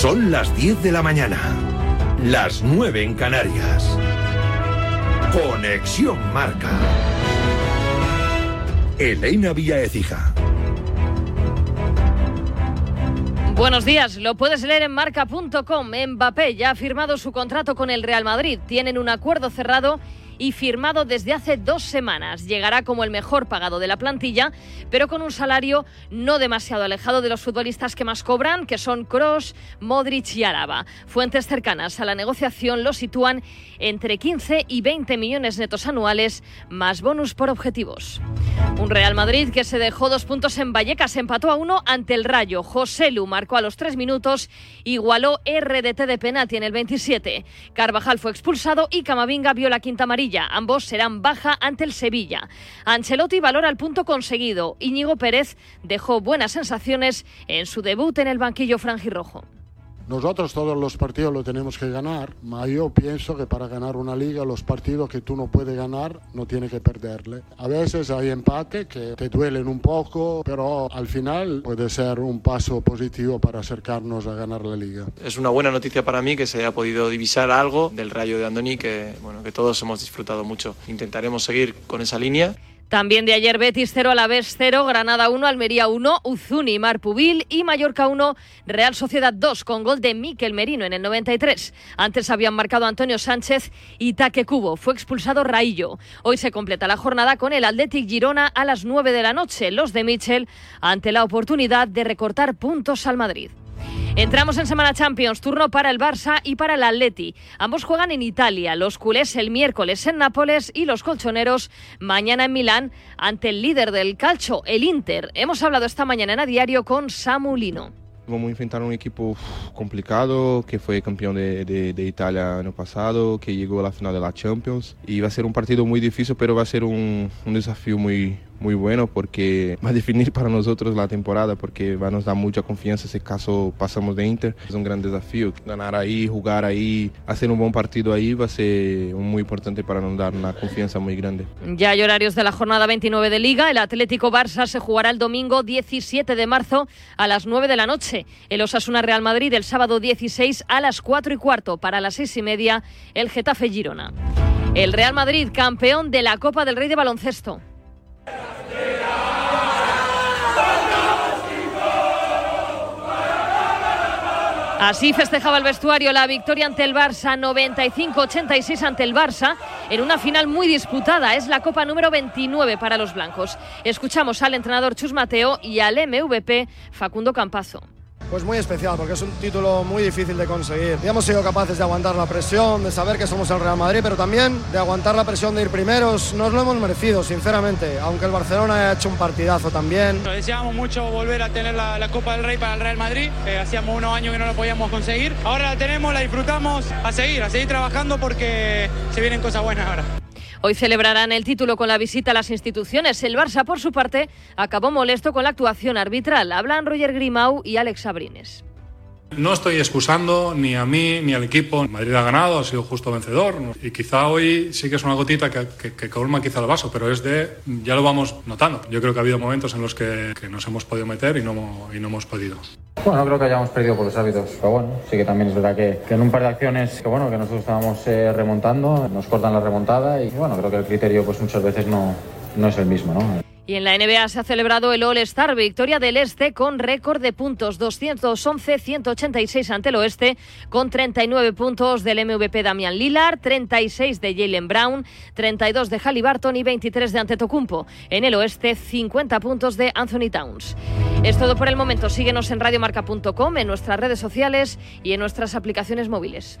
Son las 10 de la mañana, las 9 en Canarias. Conexión Marca. Elena Vía Ecija. Buenos días, lo puedes leer en marca.com. Mbappé ya ha firmado su contrato con el Real Madrid. Tienen un acuerdo cerrado y firmado desde hace dos semanas. Llegará como el mejor pagado de la plantilla, pero con un salario no demasiado alejado de los futbolistas que más cobran, que son Kroos, Modric y Álava. Fuentes cercanas a la negociación lo sitúan entre 15 y 20 millones netos anuales, más bonus por objetivos. Un Real Madrid que se dejó dos puntos en Vallecas, empató a uno ante el Rayo. José Lu marcó a los tres minutos, igualó RDT de penalti en el 27. Carvajal fue expulsado y Camavinga vio la quinta amarilla. Ambos serán baja ante el Sevilla. Ancelotti valora el punto conseguido. Íñigo Pérez dejó buenas sensaciones en su debut en el banquillo franjirrojo. Nosotros todos los partidos lo tenemos que ganar, pero yo pienso que para ganar una liga los partidos que tú no puedes ganar no tienes que perderle. A veces hay empate que te duelen un poco, pero al final puede ser un paso positivo para acercarnos a ganar la liga. Es una buena noticia para mí que se haya podido divisar algo del rayo de Andoni que, bueno, que todos hemos disfrutado mucho. Intentaremos seguir con esa línea. También de ayer Betis 0, vez 0, Granada 1, Almería 1, Uzuni, Marpubil y Mallorca 1, Real Sociedad 2 con gol de Miquel Merino en el 93. Antes habían marcado Antonio Sánchez y Taque Cubo. Fue expulsado Raillo. Hoy se completa la jornada con el Athletic Girona a las 9 de la noche. Los de Michel ante la oportunidad de recortar puntos al Madrid. Entramos en Semana Champions, turno para el Barça y para el Atleti. Ambos juegan en Italia, los culés el miércoles en Nápoles y los colchoneros mañana en Milán ante el líder del calcio, el Inter. Hemos hablado esta mañana en a diario con Samulino. Vamos a enfrentar un equipo complicado que fue campeón de, de, de, Italia año pasado, que llegó a la final de la Champions. Y va a ser un partido muy difícil, pero va a ser un, un desafío muy, muy bueno porque va a definir para nosotros la temporada, porque va a nos dar mucha confianza si caso pasamos de Inter. Es un gran desafío. Ganar ahí, jugar ahí, hacer un buen partido ahí va a ser muy importante para nos dar una confianza muy grande. Ya hay horarios de la jornada 29 de Liga. El Atlético Barça se jugará el domingo 17 de marzo a las 9 de la noche. El Osasuna Real Madrid el sábado 16 a las 4 y cuarto. Para las 6 y media el Getafe Girona. El Real Madrid, campeón de la Copa del Rey de Baloncesto. Así festejaba el vestuario la victoria ante el Barça, 95-86 ante el Barça, en una final muy disputada. Es la Copa número 29 para los blancos. Escuchamos al entrenador Chus Mateo y al MVP Facundo Campazo. Pues muy especial, porque es un título muy difícil de conseguir. Y hemos sido capaces de aguantar la presión, de saber que somos el Real Madrid, pero también de aguantar la presión de ir primeros. Nos lo hemos merecido, sinceramente, aunque el Barcelona haya hecho un partidazo también. Deseábamos mucho volver a tener la, la Copa del Rey para el Real Madrid. Eh, hacíamos unos años que no lo podíamos conseguir. Ahora la tenemos, la disfrutamos, a seguir, a seguir trabajando porque se vienen cosas buenas ahora. Hoy celebrarán el título con la visita a las instituciones. El Barça, por su parte, acabó molesto con la actuación arbitral. Hablan Roger Grimau y Alex Sabrines. No estoy excusando ni a mí ni al equipo. Madrid ha ganado, ha sido justo vencedor. Y quizá hoy sí que es una gotita que, que, que, colma quizá el vaso, pero es de. Ya lo vamos notando. Yo creo que ha habido momentos en los que, nos hemos podido meter y no, y no hemos podido. Bueno, no creo que hayamos perdido por los hábitos, pero bueno, sí que también es verdad que, que en un par de acciones que bueno, que nosotros estábamos eh, remontando, nos cortan la remontada y bueno, creo que el criterio pues muchas veces no, no es el mismo, ¿no? Y en la NBA se ha celebrado el All-Star, victoria del Este con récord de puntos, 211-186 ante el Oeste, con 39 puntos del MVP Damian Lillard, 36 de Jalen Brown, 32 de Halliburton y 23 de Antetokounmpo. En el Oeste, 50 puntos de Anthony Towns. Es todo por el momento. Síguenos en radiomarca.com, en nuestras redes sociales y en nuestras aplicaciones móviles.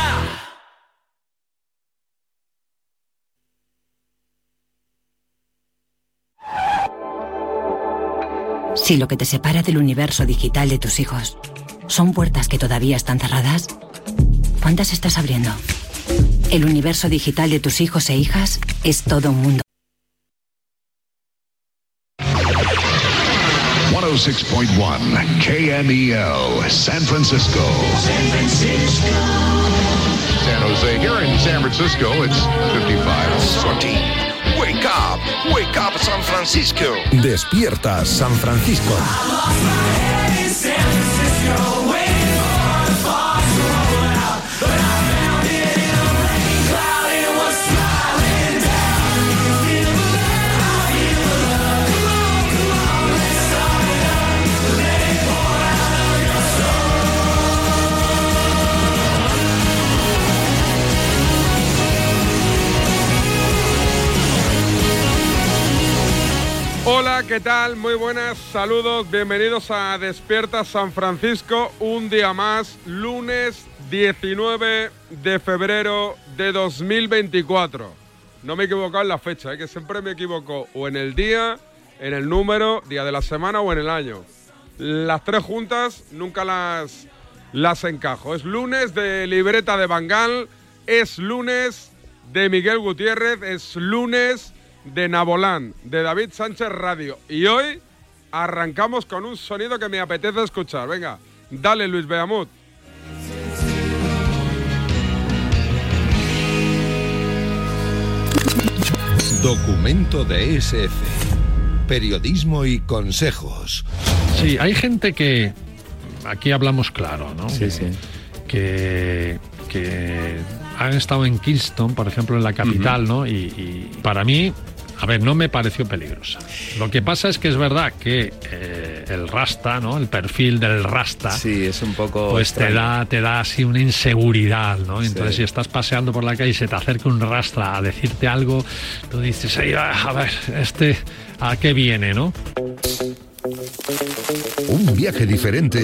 Si lo que te separa del universo digital de tus hijos son puertas que todavía están cerradas, ¿cuántas estás abriendo? El universo digital de tus hijos e hijas es todo un mundo. 106.1 KMEL San Francisco. San Francisco. San Jose. Here in San Francisco, it's 55 14. Wake up, wake up San Francisco. Despierta San Francisco. ¿Qué tal? Muy buenas, saludos, bienvenidos a Despierta San Francisco, un día más, lunes 19 de febrero de 2024. No me he equivocado en la fecha, ¿eh? que siempre me equivoco o en el día, en el número, día de la semana o en el año. Las tres juntas nunca las, las encajo. Es lunes de libreta de Bangal, es lunes de Miguel Gutiérrez, es lunes de Nabolán, de David Sánchez Radio. Y hoy arrancamos con un sonido que me apetece escuchar. Venga, dale Luis Beamut. Documento de SF. Periodismo y consejos. Sí, hay gente que. Aquí hablamos claro, ¿no? Sí, que, sí. Que, que han estado en Kingston, por ejemplo, en la capital, ¿no? Y, y para mí, a ver, no me pareció peligrosa. Lo que pasa es que es verdad que eh, el rasta, ¿no? El perfil del rasta. Sí, es un poco. Pues te da, te da así una inseguridad, ¿no? Entonces, Sí. si estás paseando por la calle y se te acerca un rastra a decirte algo, tú dices, "Ay, a ver, este, ¿a qué viene, no? Un viaje diferente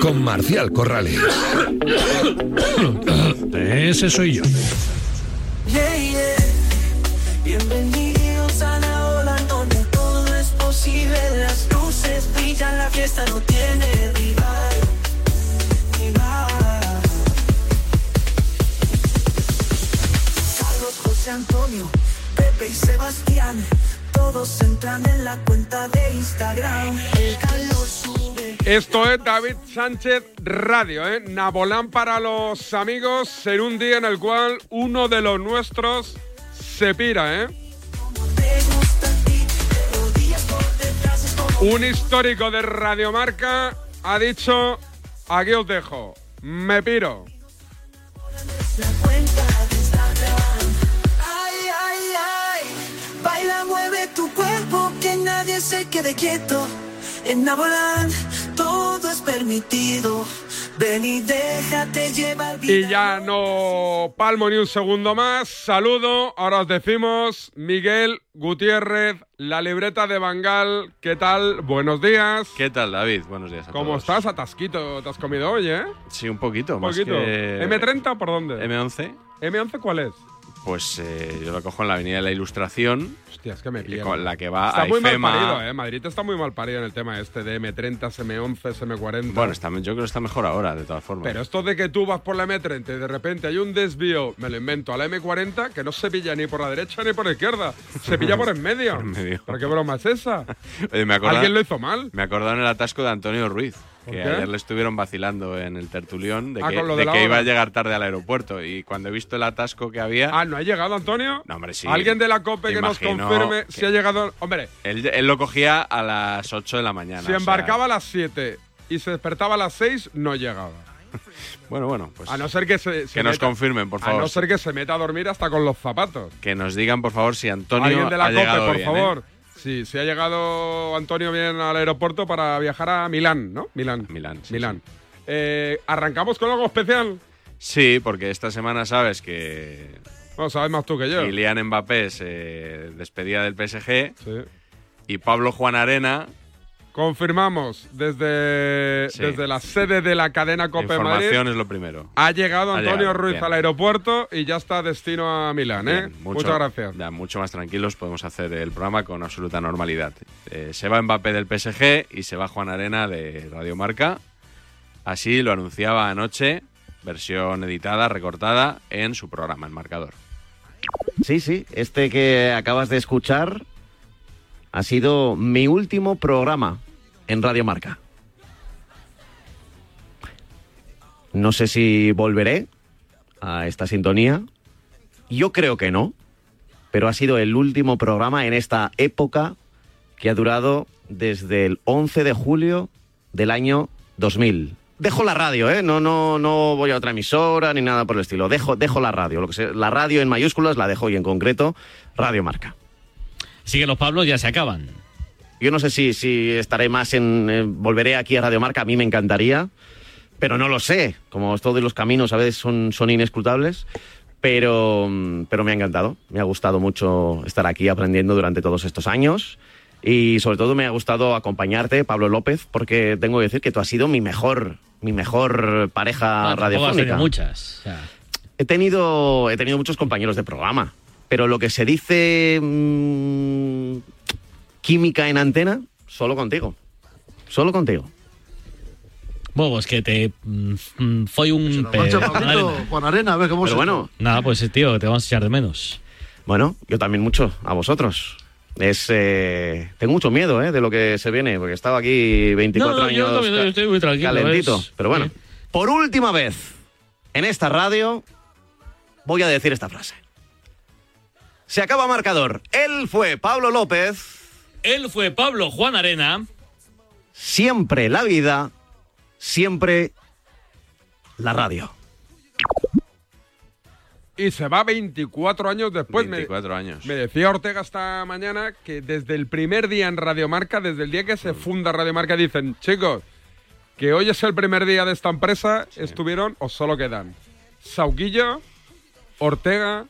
con Marcial Corrales. Ese soy yo. Yeah, yeah. Bienvenidos a la ola donde todo es posible. Las luces brillan, la fiesta no tiene rival. rival. Carlos, José Antonio, Pepe y Sebastián. Todos entran en la cuenta de Instagram. El Carlos sube. Esto es David Sánchez Radio, ¿eh? Nabolán para los amigos en un día en el cual uno de los nuestros se pira, ¿eh? Un histórico de Radiomarca ha dicho, aquí os dejo, me piro. baila, mueve tu cuerpo, que nadie se quede quieto. En Nabolán todo es permitido. Ven y déjate llevar. Y ya no palmo ni un segundo más. Saludo. Ahora os decimos Miguel Gutiérrez, la libreta de Bangal. ¿Qué tal? Buenos días. ¿Qué tal, David? Buenos días a ¿Cómo todos. estás? Atasquito, te has comido hoy, ¿eh? Sí, un poquito. Un más poquito. que- ¿M30 o por dónde? M11. ¿M11 cuál es? Pues eh, yo lo cojo en la Avenida de la Ilustración. Hostia, es que me y pierdo. con la que va Está a muy mal IFEMA. parido, ¿eh? Madrid está muy mal parido en el tema este de M30, M11, M40. Bueno, está, yo creo que está mejor ahora, de todas formas. Pero esto de que tú vas por la M30 y de repente hay un desvío, me lo invento, a la M40 que no se pilla ni por la derecha ni por la izquierda. Se pilla por en medio. Por medio. ¿Pero qué broma es esa? Oye, me acorda- ¿Alguien lo hizo mal? Me acordaron el atasco de Antonio Ruiz. ¿Por Que ayer le estuvieron vacilando en el tertulión de Ah, que, de de que iba a llegar tarde al aeropuerto. Y cuando he visto el atasco que había. Ah, ¿no ha llegado Antonio? No, hombre, sí. ¿Alguien de la COPE que nos confirme que- si ha llegado? Hombre, Él, él lo cogía a las 8 de la mañana. si o sea, embarcaba a las 7 y se despertaba a las 6, no llegaba. bueno, bueno, pues. A no ser que se, se que nos meta- confirmen, por A favor. no ser que se meta a dormir hasta con los zapatos. Que nos digan, por favor, si Antonio Alguien de la ha COPE, por bien, ¿eh? Sí, si ha llegado Antonio bien al aeropuerto para viajar a Milán, ¿no? Milán. Milán, sí, Milán. Eh, ¿Arrancamos con algo especial? Sí, porque esta semana sabes que No, sabes más tú que yo. Kylian Mbappé se despedía del PSG Sí. y Pablo Juan Arena, Confirmamos desde, Sí. desde la sede de la cadena Cope información Madrid. es lo primero. Ha llegado Ha Antonio llegado, Ruiz bien. al aeropuerto y ya está destino a Milán, ¿eh? Mucho- Muchas gracias. Ya mucho más tranquilos podemos hacer el programa con absoluta normalidad. Eh, se va Mbappé del PSG y se va Juan Arena de Radio Marca. Así lo anunciaba anoche, versión editada, recortada, en su programa, en Marcador. Sí, sí, este que acabas de escuchar ha sido mi último programa en Radio Marca. No sé si volveré a esta sintonía. Yo creo que no, pero ha sido el último programa en esta época que ha durado desde el 11 de julio del año 2000. Dejo la radio, ¿eh? No, no, no voy a otra emisora ni nada por el estilo. Dejo, dejo la radio. Lo que sea, la radio en mayúsculas la dejo y en concreto Radio Marca. Sí que los Pablos ya se acaban. Yo no sé si, si estaré más en... eh, volveré aquí a Radio Marca, a mí me encantaría, pero no lo sé. Como todos los caminos a veces son, son inescrutables, pero, pero me ha encantado. Me ha gustado mucho estar aquí aprendiendo durante todos estos años. Y sobre todo me ha gustado acompañarte, Pablo López, porque tengo que decir que tú has sido mi mejor, mi mejor pareja Ah, has radiofónica. tenido muchas. He tenido, he tenido muchos compañeros de programa, pero lo que se dice mm, química en antena, solo contigo. Solo contigo. Bueno, es que te mm, mm, fue un... pe- Marcha, Juan Pablito, Arena. A ver cómo Pero se bueno, Nada, pues tío, te vamos a echar de menos. Bueno, yo también mucho, a vosotros. Es, eh, tengo mucho miedo eh, de lo que se viene, porque he estado aquí 24 No, yo años también estoy muy tranquilo, calentito. Pero bueno, por última vez en esta radio voy a decir esta frase. Se acaba marcador. Él fue Pablo López. Él fue Pablo Juan Arena. Siempre la vida, siempre la radio. Y se va 24 años después. Me- 24 años. Me decía Ortega esta mañana que desde el primer día en Radiomarca, desde el día que se funda Radiomarca, dicen, chicos, que hoy es el primer día de esta empresa, estuvieron o solo quedan Sauquillo, Ortega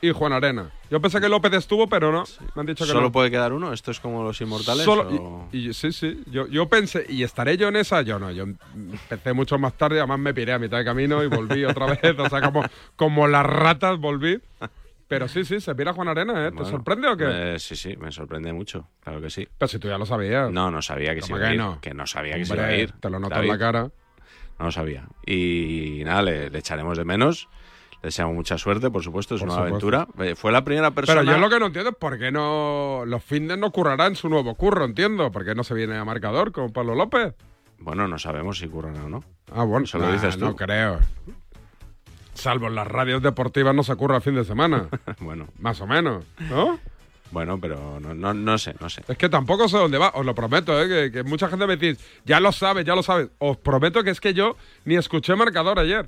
y Juan Arena. Yo pensé que López estuvo, pero no. Me han dicho que ¿Solo no. puede quedar uno? ¿Esto es como los inmortales? Solo- o- y, y- sí, sí. Yo, yo pensé, ¿y estaré yo en esa? Yo no, yo empecé mucho más tarde, además me piré a mitad de camino y volví otra vez. O sea, como, como las ratas volví. Pero sí, sí, se pira Juan Arena, ¿eh? ¿Te Bueno, sorprende o qué? me- sí, sí, me sorprende mucho, claro que sí. Pero si tú ya lo sabías. No, no sabía que se ¿Cómo iba a ir. no? Que no sabía que se Hombre, iba a ir. te lo noto David. en la cara. No lo sabía. Y nada, le, le echaremos de menos. Deseamos mucha suerte, por supuesto, es Por una supuesto. aventura. Eh, Fue la primera persona. Pero yo lo que no entiendo es por qué no. Los fines no currarán su nuevo curro, entiendo. ¿Por qué no se viene a marcador con Pablo López? Bueno, no sabemos si curran o no. Ah, bueno, Eso lo dices tú. No creo. Salvo en las radios deportivas no se curra el fin de semana. bueno, Más o menos, ¿no? bueno, pero no, no, no sé, no sé. Es que tampoco sé dónde va, os lo prometo, ¿eh? que, que mucha gente me dice, ya lo sabes, ya lo sabes. Os prometo que es que yo ni escuché marcador ayer.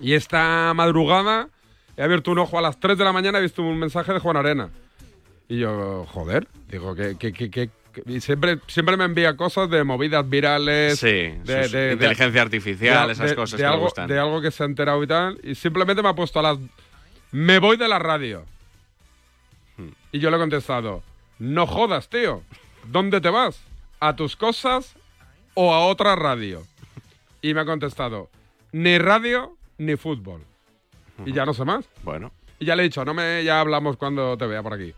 Y esta madrugada he abierto un ojo a las 3 de la mañana y he visto un mensaje de Juan Arena. Y yo, joder, digo que, que, que, que- que- y siempre, siempre me envía cosas de movidas virales. Sí, de, sus- de- de- inteligencia artificial, de- esas cosas de que algo, gustan. De algo que se ha enterado y tal. Y simplemente me ha puesto a las. Me voy de la radio. Hmm. Y yo le he contestado: No jodas, tío. ¿Dónde te vas? ¿A tus cosas o a otra radio? Y me ha contestado: Ni radio ni fútbol. Y ya no sé más. Bueno, Y ya le he dicho: No me, ya hablamos cuando te vea por aquí.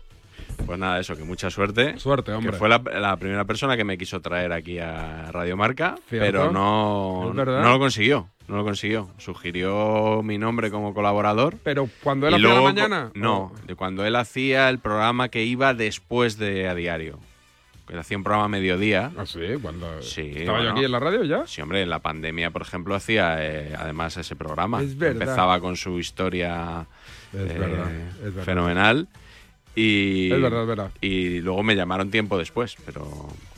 pues nada, eso, que mucha suerte. Suerte, hombre. Que fue la, la primera persona que me quiso traer aquí a Radio Marca, Cierto. pero no, no lo consiguió. No lo consiguió. Sugirió mi nombre como colaborador. Pero cuando él hacía la mañana. No, de cuando él hacía el programa que iba después de A Diario. Él hacía un programa a mediodía. Ah, sí, cuando. Sí, ¿Estaba yo aquí en la radio ya? Sí, hombre, en la pandemia, por ejemplo, hacía eh, además ese programa. Es verdad. Empezaba con su historia Es eh, verdad, es verdad. fenomenal. Y, Es verdad, es verdad. Y luego me llamaron tiempo después, pero,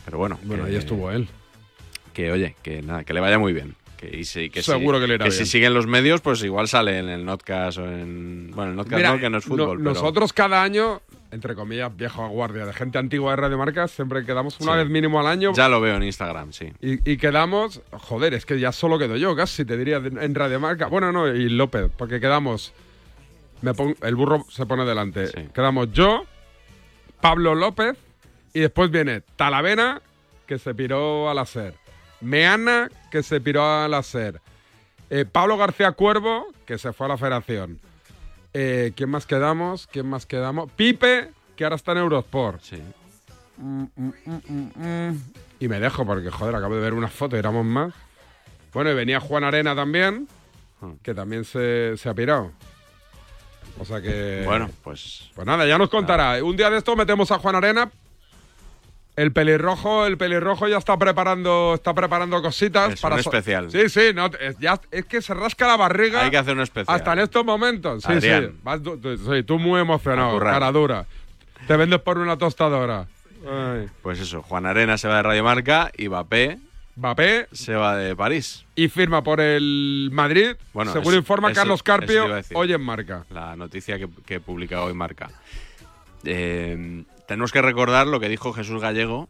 pero bueno. Bueno, que- ahí estuvo él. Que oye, que nada, que le vaya muy bien. Que, y si- que Seguro si, que le irá si bien. siguen los medios, pues igual sale en el Notcast o en. Bueno, el Notcast Mira, no, que no es no- fútbol. pero- nosotros cada año, entre comillas, viejo guardia, de gente antigua de Radio Marca, siempre quedamos una Sí. vez mínimo al año. Ya lo veo en Instagram, sí. Y, y quedamos, joder, es que ya solo quedo yo, casi te diría, en Radio Marca. Bueno, no, y López, porque quedamos. Me pon- el burro se pone delante. Quedamos yo, Pablo López, y después viene Talavera, que se piró al hacer. Meana, que se piró al hacer. Eh, Pablo García Cuervo, que se fue a la federación. Eh, ¿Quién más quedamos? ¿Quién más quedamos? Pipe, que ahora está en Eurosport. Sí. Mm, mm, mm. Y me dejo porque, joder, acabo de ver una foto y éramos más. Bueno, y venía Juan Arena también, Hmm. que también se, se ha pirado. O sea que... Bueno, pues. Pues nada, ya nos contará. Un día de esto metemos a Juan Arena El pelirrojo, el pelirrojo ya está preparando, está preparando cositas Es para un especial. Sí, sí, no, es, ya, es que se rasca la barriga. Hay que hacer un especial. Hasta en estos momentos. Sí, Adrián. sí. Vas tú, tú- sí, tú muy emocionado, cara dura. Te vendes por una tostadora. Ay. Pues eso, Juan Arena se va de Radio Marca y Mbappé Mbappé se va de París. y firma por el Madrid. Bueno, según informa eso- Carlos Carpio, hoy en marca. La noticia que, que publica hoy Marca. Eh, tenemos que recordar lo que dijo Jesús Gallego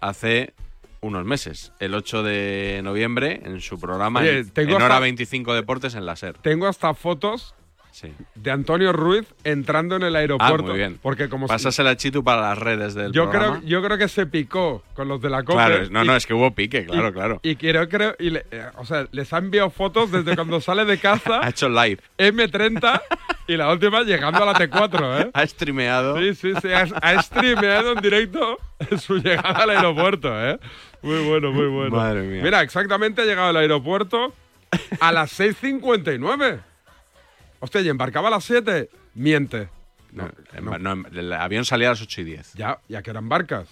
hace unos meses, el 8 de noviembre, en su programa Oye, en, tengo en Hora hasta- 25 Deportes en la SER. Tengo hasta fotos Sí. de Antonio Ruiz entrando en el aeropuerto. Ah, muy bien. Porque como Pásasela a Chitu para las redes del yo programa. creo, yo creo que se picó con los de la COPE. Claro, no, y- no, es que hubo pique, claro, y- claro. Y quiero, creo, y le- eh, o sea, les ha enviado fotos desde cuando sale de casa, Ha hecho live. M30, y la última llegando a la T4, ¿eh? Ha streameado. Sí, sí, sí, ha, ha streameado en directo su llegada al aeropuerto, ¿eh? Muy bueno, muy bueno. Madre mía. Mira, exactamente ha llegado al aeropuerto a las 6.59. Hostia, ¿y embarcaba a las 7? Miente. No, no, el avión salía a las 8 y 10. Ya, ¿ya que eran barcas?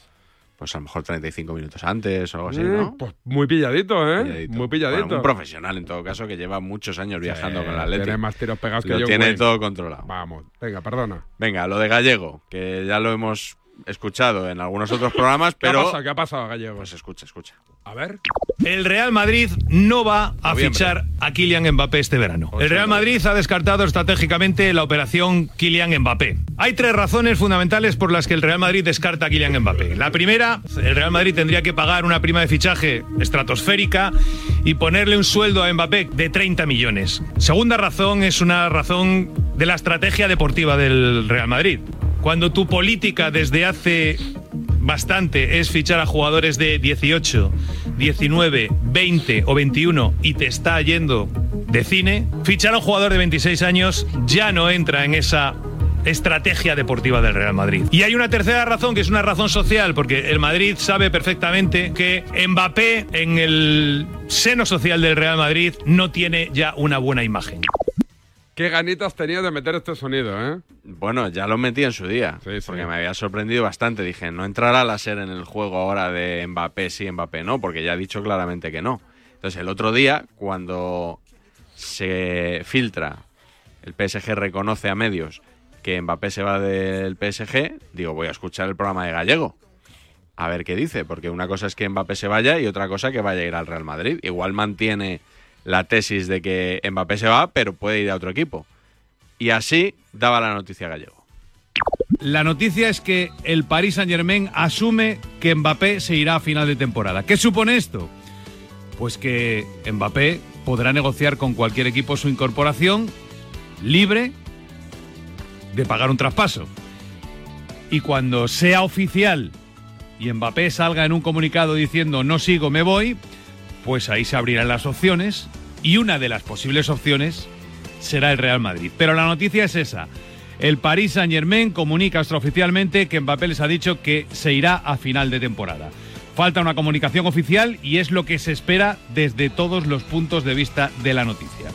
Pues a lo mejor 35 minutos antes o algo así, Mm, ¿no? Pues muy pilladito, ¿eh? Pilladito. Muy pilladito. Bueno, un profesional en todo caso que lleva muchos años viajando con la Atleti. tiene más tiros pegados que Lo John tiene Wayne. todo controlado. Vamos, venga, perdona. Venga, lo de Gallego, que ya lo hemos escuchado en algunos otros programas, ¿Qué ha pero pasado? ¿Qué ha pasado, Gallego? pues escucha, escucha. A ver. El Real Madrid no va a Noviembre. fichar a Kylian Mbappé este verano. El Real Madrid ha descartado estratégicamente la operación Kylian Mbappé. Hay tres razones fundamentales por las que el Real Madrid descarta a Kylian Mbappé. La primera, el Real Madrid tendría que pagar una prima de fichaje estratosférica y ponerle un sueldo a Mbappé de 30 millones. Segunda razón es una razón de la estrategia deportiva del Real Madrid. Cuando tu política desde hace bastante es fichar a jugadores de 18, 19, 20 o 21 y te está yendo de cine, fichar a un jugador de 26 años ya no entra en esa estrategia deportiva del Real Madrid. Y hay una tercera razón que es una razón social, porque el Madrid sabe perfectamente que Mbappé en el seno social del Real Madrid no tiene ya una buena imagen. Qué ganitas tenía de meter este sonido, ¿eh? Bueno, ya lo metí en su día, Sí, sí. porque me había sorprendido bastante. Dije, no entrará la SER en el juego ahora de Mbappé sí, Mbappé no, porque ya ha dicho claramente que no. Entonces, el otro día, cuando se filtra, el PSG reconoce a medios que Mbappé se va del PSG, digo, voy a escuchar el programa de Gallego. A ver qué dice, porque una cosa es que Mbappé se vaya y otra cosa que vaya a ir al Real Madrid. Igual mantiene la tesis de que Mbappé se va, pero puede ir a otro equipo. Y así daba la noticia Gallego. La noticia es que el Paris Saint-Germain asume que Mbappé se irá a final de temporada. ¿Qué supone esto? Pues que Mbappé podrá negociar con cualquier equipo su incorporación libre de pagar un traspaso. Y cuando sea oficial y Mbappé salga en un comunicado diciendo no sigo, me voy, pues ahí se abrirán las opciones y una de las posibles opciones será el Real Madrid. Pero la noticia es esa. El Paris Saint-Germain comunica extraoficialmente que Mbappé les ha dicho que se irá a final de temporada. Falta una comunicación oficial y es lo que se espera desde todos los puntos de vista de la noticia.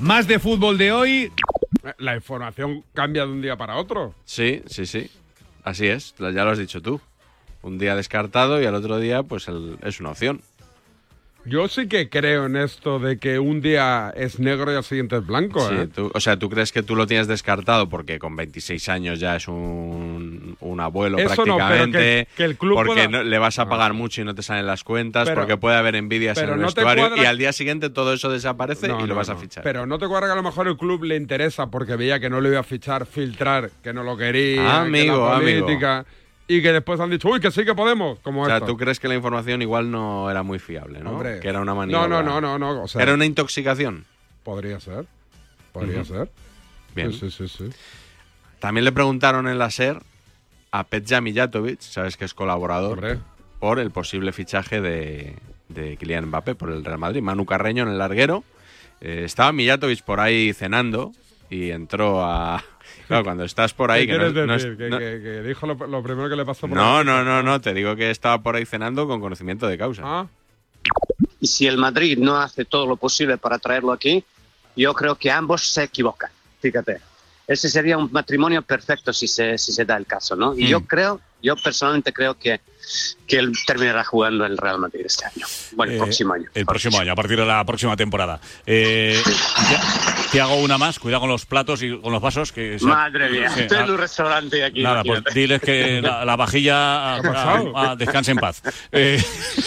Más de fútbol de hoy. La información cambia de un día para otro. Sí, sí, sí. Así es, ya lo has dicho tú. Un día descartado y al otro día, pues el- es una opción. Yo sí que creo en esto de que un día es negro y al siguiente es blanco, Sí, ¿eh? tú- o sea, ¿tú crees que tú lo tienes descartado porque con 26 años ya es un, un abuelo Eso no, pero prácticamente? que- que el club porque pueda- no- le vas a pagar mucho y no te salen las cuentas, Pero- porque puede haber envidias en el no vestuario cuadra- y al día siguiente todo eso desaparece y lo vas a fichar. Pero no te cuadra que a lo mejor el club le interesa porque veía que no lo iba a fichar, filtrar, que no lo quería, Amigo, que la amigo. Y que después han dicho, uy, que sí que podemos, como o sea, esto. ¿tú crees que la información igual no era muy fiable, no? Hombre. que era una No, maniobra. no, no, no, no, o sea- era una intoxicación. Podría ser, podría ser. Bien. Sí, sí, sí, sí. También le preguntaron en la SER a Petja Mijatovic, sabes que es colaborador, por el posible fichaje de, de Kylian Mbappé por el Real Madrid. Manu Carreño en el larguero. Eh, estaba Mijatovic por ahí cenando y entró a... Claro, cuando estás por ahí... ¿Qué que no- quieres no es- decir? que, no- que- que dijo lo, lo primero que le pasó por no, la- no, no, no, te digo que estaba por ahí cenando con conocimiento de causa. Ah. Y si el Madrid no hace todo lo posible para traerlo aquí, yo creo que ambos se equivocan. Fíjate. Ese sería un matrimonio perfecto si se, si se da el caso, ¿no? Y Mm. yo creo, Yo personalmente creo que, que él terminará jugando en el Real Madrid este año. Bueno, el Eh, próximo año. El próximo año, a partir de la próxima temporada. Eh, te, te hago una más, cuidado con los platos y con los vasos. Que se- Madre mía, sí, estoy ah, en un restaurante aquí. Nada, pues diles que la, la vajilla ah, ah, descanse en paz. Eh,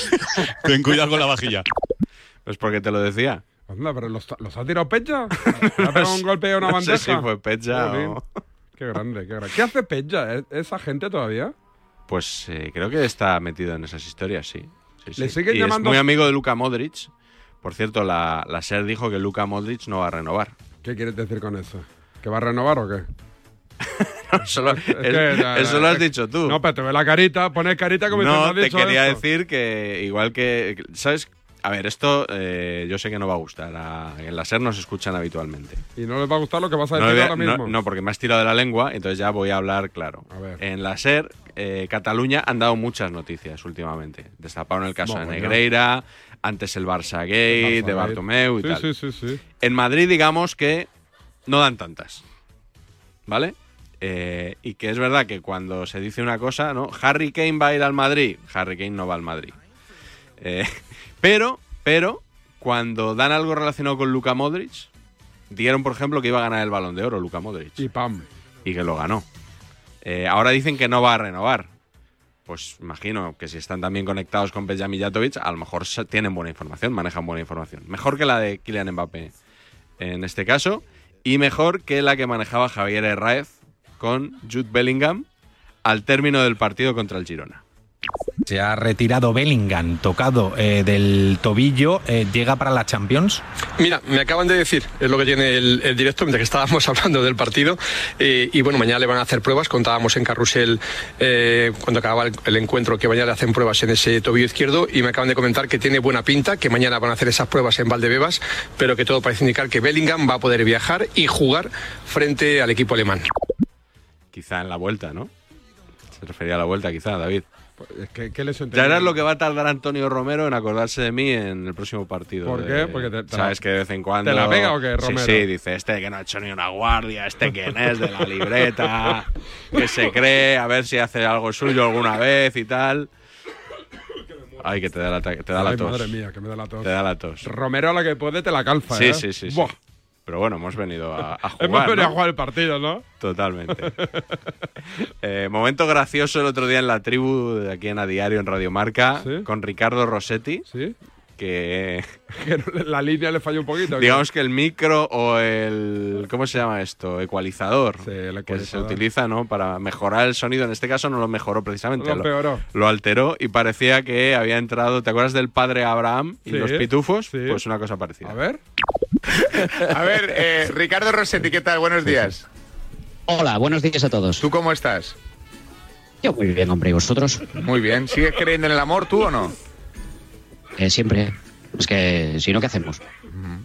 ten cuidado con la vajilla. Pues porque te lo decía. Anda, pero ¿los, los ha tirado Pecha? ¿Le ha pegado un golpe a una No sé bandeja? si fue Pecha o- Qué grande, qué grande. ¿Qué hace Pecha? ¿Es- ¿Esa gente todavía? Pues eh, creo que está metido en esas historias, sí. Sí, Le siguen Y llamando- Es muy amigo de Luka Modric. Por cierto, la, la SER dijo que Luka Modric no va a renovar. ¿Qué quieres decir con eso? ¿Que va a renovar o qué? Solo- Es que, es- no, eso lo has dicho tú. No, pero te ve la carita, pones carita como No, "¿Has te dicho quería esto?". decir que igual que... ¿Sabes? A ver, esto eh, yo sé que no va a gustar. A- en la SER nos escuchan habitualmente. Y no les va a gustar lo que vas a decir a- ahora mismo. no, porque me has tirado de la lengua, entonces ya voy a hablar claro. En la SER, eh, Cataluña han dado muchas noticias últimamente. Destaparon el caso de. Negreira, antes el Barça Gate, de. Bartomeu y Sí, tal. sí, sí, sí. En Madrid, digamos que no dan tantas. ¿Vale? Eh, y que es verdad que cuando se dice una cosa, ¿no? Harry Kane va a ir al Madrid. Harry Kane no va al Madrid. Eh, pero, pero, cuando dan algo relacionado con Luka Modric, dieron, por ejemplo, que iba a ganar el balón de oro Luka Modric. Y pam. Y que lo ganó. Eh, ahora dicen que no va a renovar. Pues imagino que si están también conectados con Peja Mijatovic, a lo mejor tienen buena información, manejan buena información. Mejor que la de Kylian Mbappé en este caso, y mejor que la que manejaba Javier Herráez con Jude Bellingham al término del partido contra el Girona. Se ha retirado Bellingham, tocado eh, del tobillo, eh, llega para la Champions. Mira, me acaban de decir, es lo que tiene el, el directo, mientras que estábamos hablando del partido. eh, y bueno, mañana le van a hacer pruebas. Contábamos en Carrusel, eh, cuando acababa el, el encuentro, que mañana le hacen pruebas en ese tobillo izquierdo. Y me acaban de comentar que tiene buena pinta, que mañana van a hacer esas pruebas en Valdebebas, pero que todo parece indicar que Bellingham va a poder viajar y jugar frente al equipo alemán. Quizá en la vuelta, ¿no? Se refería a la vuelta, quizá, David. Que, ¿qué les Ya verás lo que va a tardar Antonio Romero en acordarse de mí en el próximo partido. ¿Por de- qué? Porque te- te sabes la- que de vez en cuando. ¿te la pega o qué, Romero? Sí, dice este que no ha hecho ni una guardia, este quién es de la libreta, que se cree, a ver si hace algo suyo alguna vez y tal. Ay, que te da la, te da la tos. madre mía, que me da la tos. Te da la tos. Romero a la que puede te la calza, Sí, ¿eh? sí, sí, sí. Buah. Pero bueno, hemos venido a, a jugar. Hemos venido ¿no? a jugar el partido, ¿no? Totalmente. Eh, momento gracioso el otro día en la tribu de aquí en A Diario en Radio Marca con Ricardo Rossetti. Que Que la línea le falló un poquito. digamos que el micro o el ¿cómo se llama esto? ecualizador, que se utiliza, ¿no? Para mejorar el sonido. En este caso no lo mejoró precisamente. Lo empeoró. lo alteró y parecía que había entrado. ¿Te acuerdas del padre Abraham y Sí, los pitufos? sí. Pues una cosa parecida. A ver. A ver, eh, Ricardo Rossetti, ¿qué tal? Buenos días. Hola, buenos días a todos. ¿Tú cómo estás? Yo muy bien, hombre, ¿y vosotros? Muy bien. ¿Sigues creyendo en el amor tú o no? Eh, siempre. Es que, si no, ¿qué hacemos?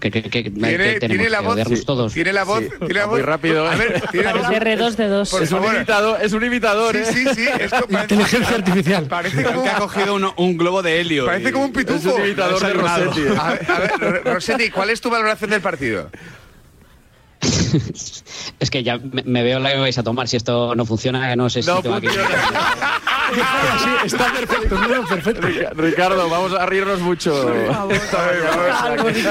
¿Qué, qué- qué- ¿Tiene, qué tenemos? tiene la ¿Que voz? odiarnos todos? ¿Tiene la voz? Sí, ¿Tiene la muy voz? rápido, A ¿eh? ver, ¿tiene la voz? Parece R2 de dos. Por Es un imitador- es un imitador, Sí, sí, sí. Es como- Inteligencia artificial. Parece como... Que ha cogido un, un globo de helio. Parece como un pitufo. Es un imitador de. Rossetti. A ver, a ver, Ro- Rossetti, ¿cuál es tu valoración del partido? Es que ya me, me veo la que vais a tomar. Si esto no funciona, no sé si No tengo aquí- Sí, está perfecto, no, perfecto. Ricardo, vamos a reírnos mucho. A ver, vamos,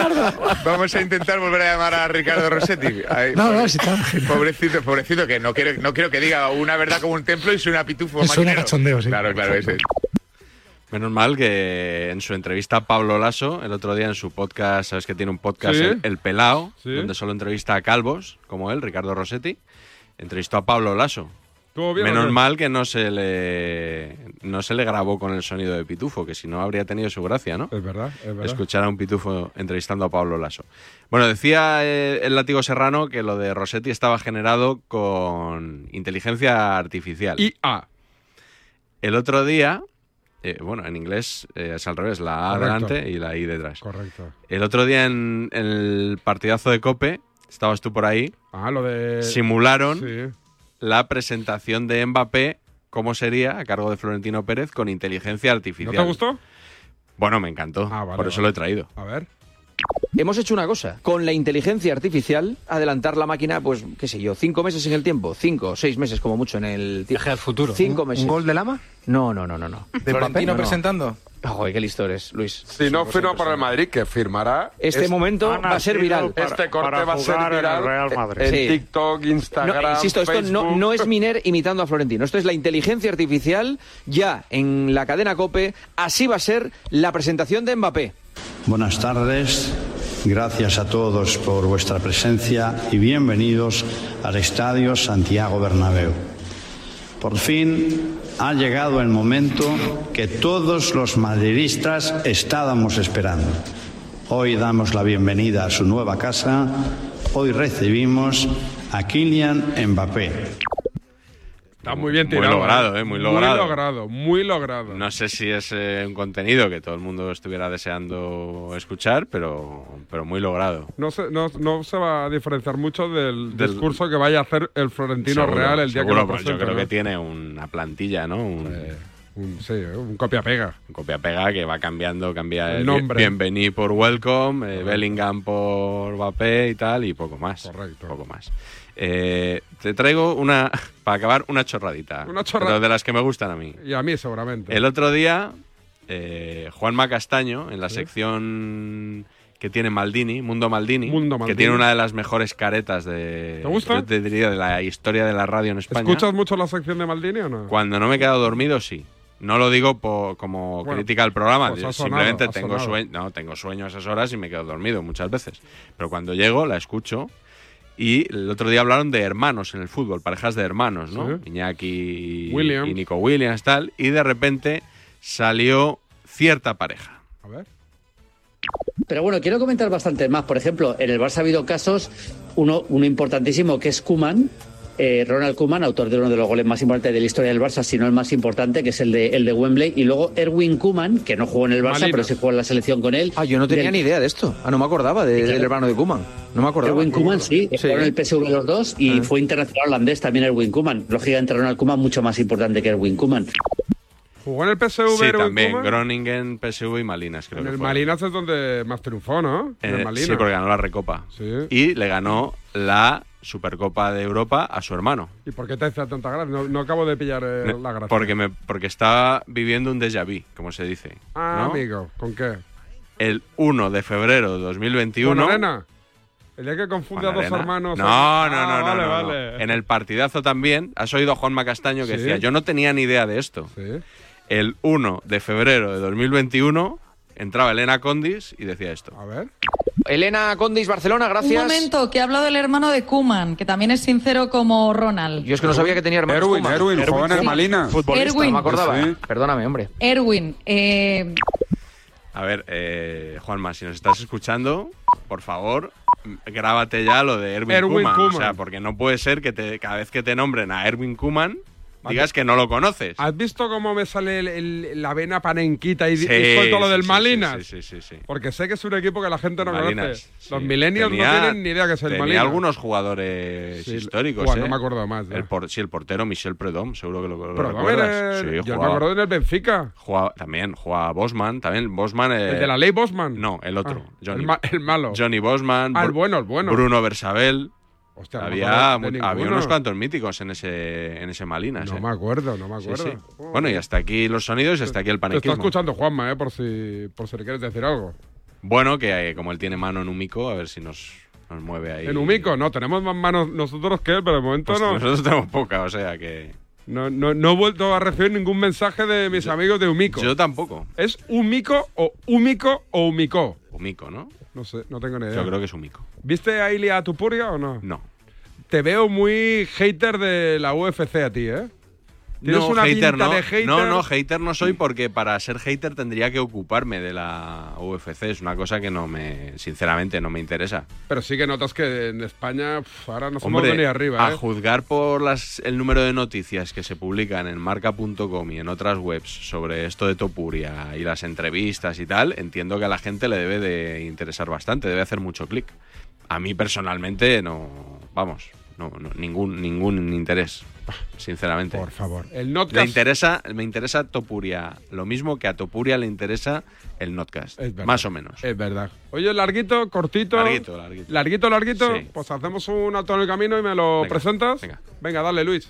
vamos a intentar volver a llamar a Ricardo Rossetti. Ay, No, no, si está- Pobrecito, pobrecito, que no quiero, no quiero que diga una verdad como un templo y suena pitufo. Suena maquinero. cachondeo, sí. Claro, claro, ese. Menos mal que en su entrevista a Pablo Lasso, el otro día en su podcast, sabes que tiene un podcast, Sí. el, El Pelao, Sí. donde solo entrevista a calvos, como él, Ricardo Rossetti, entrevistó a Pablo Lasso. ¿Estuvo bien o Menos mal que no se le no se le grabó con el sonido de pitufo, que si no habría tenido su gracia, ¿no? Es verdad, es verdad. Escuchar a un pitufo entrevistando a Pablo Lasso. Bueno, decía eh, el látigo serrano que lo de Rossetti estaba generado con inteligencia artificial. IA. El otro día, eh, bueno, en inglés eh, es al revés, la A Correcto. delante y la I detrás. Correcto. El otro día en, en el partidazo de Cope, estabas tú por ahí, Ah, lo de... simularon Sí. La presentación de Mbappé, cómo sería, a cargo de Florentino Pérez, con inteligencia ¿No artificial. te gustó? Bueno, me encantó. Ah, vale, por eso vale. lo he traído. A ver. Hemos hecho una cosa. Con la inteligencia artificial, adelantar la máquina, pues, qué sé yo, cinco meses en el tiempo. Cinco, seis meses como mucho en el tiempo. al futuro. Cinco ¿Un- meses. un gol de Lama? No, no, no, no. no. ¿De Florentino presentando? Joder, qué listo eres, Luis. Si no firma para el Madrid, que firmará. Este momento va a ser viral. este corte para va a ser jugar en el viral. Real Madrid. En Sí. TikTok, Instagram. No, insisto, esto no, Facebook. no es Miner imitando a Florentino. Esto es la inteligencia artificial ya en la cadena Cope. Así va a ser la presentación de Mbappé. Buenas tardes, gracias a todos por vuestra presencia y bienvenidos al Estadio Santiago Bernabéu. Por fin ha llegado el momento que todos los madridistas estábamos esperando. Hoy damos la bienvenida a su nueva casa. Hoy recibimos a Kylian Mbappé. Está muy bien Muy tirado. logrado, ¿eh? Muy logrado. Muy logrado, muy logrado. No sé si es eh, un contenido que todo el mundo estuviera deseando escuchar, pero, pero muy logrado. No se, no, no se va a diferenciar mucho del, Del- discurso que vaya a hacer el Florentino Seguro, Real el día seguro, que lo pues yo presente, creo que tiene una plantilla, ¿no? Un, un, sí, un copia-pega. Un copia-pega que va cambiando, cambia El nombre. Bienvení por Welcome, eh, Bellingham por Mbappé y tal, y poco más. Correcto. Poco más. Eh, te traigo una, para acabar, una chorradita. Una chorra- pero de las que me gustan a mí. Y a mí seguramente. El otro día, eh, Juanma Castaño, en la Sí. sección que tiene Maldini, Mundo Maldini, Mundo que Maldini. tiene una de las mejores caretas de, ¿Te gusta? yo te diría, de la historia de la radio en España. ¿Escuchas mucho la sección de Maldini o no? Cuando no me he quedado dormido, sí. No lo digo po- como Bueno, crítica al programa, pues simplemente sonado, ha tengo sueño, no, tengo sueño a esas horas y me quedo dormido muchas veces. Pero cuando llego la escucho y el otro día hablaron de hermanos en el fútbol, parejas de hermanos, ¿no? Sí. Iñaki Williams. y Nico Williams tal y de repente salió cierta pareja. A ver. Pero bueno, quiero comentar bastante más. Por ejemplo, en el Barça ha habido casos, uno, uno importantísimo que es Kuman, Ronald Kuman, autor de uno de los goles más importantes de la historia del Barça, si no el más importante, que es el de, el de Wembley, y luego Erwin Kuman, que no jugó en el Barça, Malina. pero sí jugó en la selección con él. Ah, yo no tenía Del- ni idea de esto. Ah, no me acordaba de- del hermano de Kuman. No me acordaba. Erwin Koeman, sí, Sí. fueron el PSV los dos y Ah. fue internacional holandés también Erwin Koeman. Lógicamente Ronald Koeman mucho más importante que Erwin Koeman. ¿Jugó en el PSV Sí, también? Groningen, PSV y Malinas creo En que el fue. Malinas es donde más triunfó, ¿no? En el Eh, Malinas. sí, porque ganó la Recopa. Y le ganó la Supercopa de Europa a su hermano. ¿Y por qué te hace tanta gracia? No, no acabo de pillar eh, la gracia. Porque, me, porque estaba viviendo un déjà vu, como se dice. Ah, ¿no? amigo, ¿con qué? El 1 de febrero de 2021. ¿Con Arena? El día que confunde a dos Arena. hermanos. No, Ah, no, no, no, vale, no, vale. En el partidazo también, has oído a Juanma Castaño que Sí. decía, yo no tenía ni idea de esto. El 1 de febrero de 2021 entraba Elena Condis y decía esto. A ver. Elena Condis, Barcelona, gracias. Un momento, que ha hablado del hermano de Kuman, que también es sincero como Ronald. Yo es que no sabía que tenía hermanos Erwin, Koeman. Erwin, jugaba en el Sí. Malina. Futbolista. Erwin. No me acordaba. Sí. Perdóname, hombre. Erwin, eh, A ver, eh, Juanma, si nos estás escuchando, por favor, grábate ya lo de Erwin, Erwin Koeman. O sea, porque no puede ser que te, cada vez que te nombren a Erwin Kuman digas que no lo conoces. ¿Has visto cómo me sale el- el- la vena panenquita y, Sí, y suelto lo del sí, Malinas? sí, sí, sí. Porque sé que es un equipo que la gente no Malinas, conoce. Los millennials Tenía- no tienen ni idea que es el tenía Malinas. algunos jugadores históricos, ¿eh? no me acuerdo más. El por- sí, el portero Michel Predom, seguro que lo, lo recuerdas. eh, yo me acuerdo en el Benfica. jugaba- también jugaba Bosman, también Bosman... eh, ¿El de la ley Bosman? No, el otro. Ah, Johnny, el ma- el malo. Johnny Bosman. Ah, el bueno, el bueno. Bruno Bersabel. Hostia, había, había unos cuantos míticos en ese, en ese Malinas. No eh. me acuerdo, no me acuerdo. sí. Bueno, y hasta aquí los sonidos y hasta aquí el Te está escuchando Juanma, eh, por si, por si le quieres decir algo. Bueno, que eh, como él tiene mano en un mico, a ver si nos, nos mueve ahí. En Umico, no, tenemos más manos nosotros que él, pero de momento Pues no. Nosotros tenemos poca, o sea que... No, no, no he vuelto a recibir ningún mensaje de mis amigos de Umico. Yo tampoco. ¿Es Umico o Umico o Umico? Umico, ¿no? No sé, no tengo ni idea. Yo creo que es Umico. ¿Viste a Ilia Tupuria o no? No. Te veo muy hater de la UFC a ti, ¿eh? Tienes No, una hater pinta no. de hater. No, no, hater no soy porque para ser hater tendría que ocuparme de la UFC. Es una cosa que no me, sinceramente, no me interesa. Pero sí que notas que en España ahora no somos Hombre, ni arriba, a ¿eh? juzgar por las, el número de noticias que se publican en marca.com y en otras webs sobre esto de Topuria y las entrevistas y tal, entiendo que a la gente le debe de interesar bastante, debe hacer mucho clic. A mí personalmente no, vamos, no, no, ningún, ningún interés, sinceramente. Por favor. El Notcast interesa, me interesa Topuria, lo mismo que a Topuria le interesa el Notcast, verdad. más o menos. Es verdad. Oye, larguito, cortito. Larguito, larguito. Larguito, larguito. Sí. Pues hacemos un alto en el camino y me lo Venga, presentas. Venga. dale, Luis.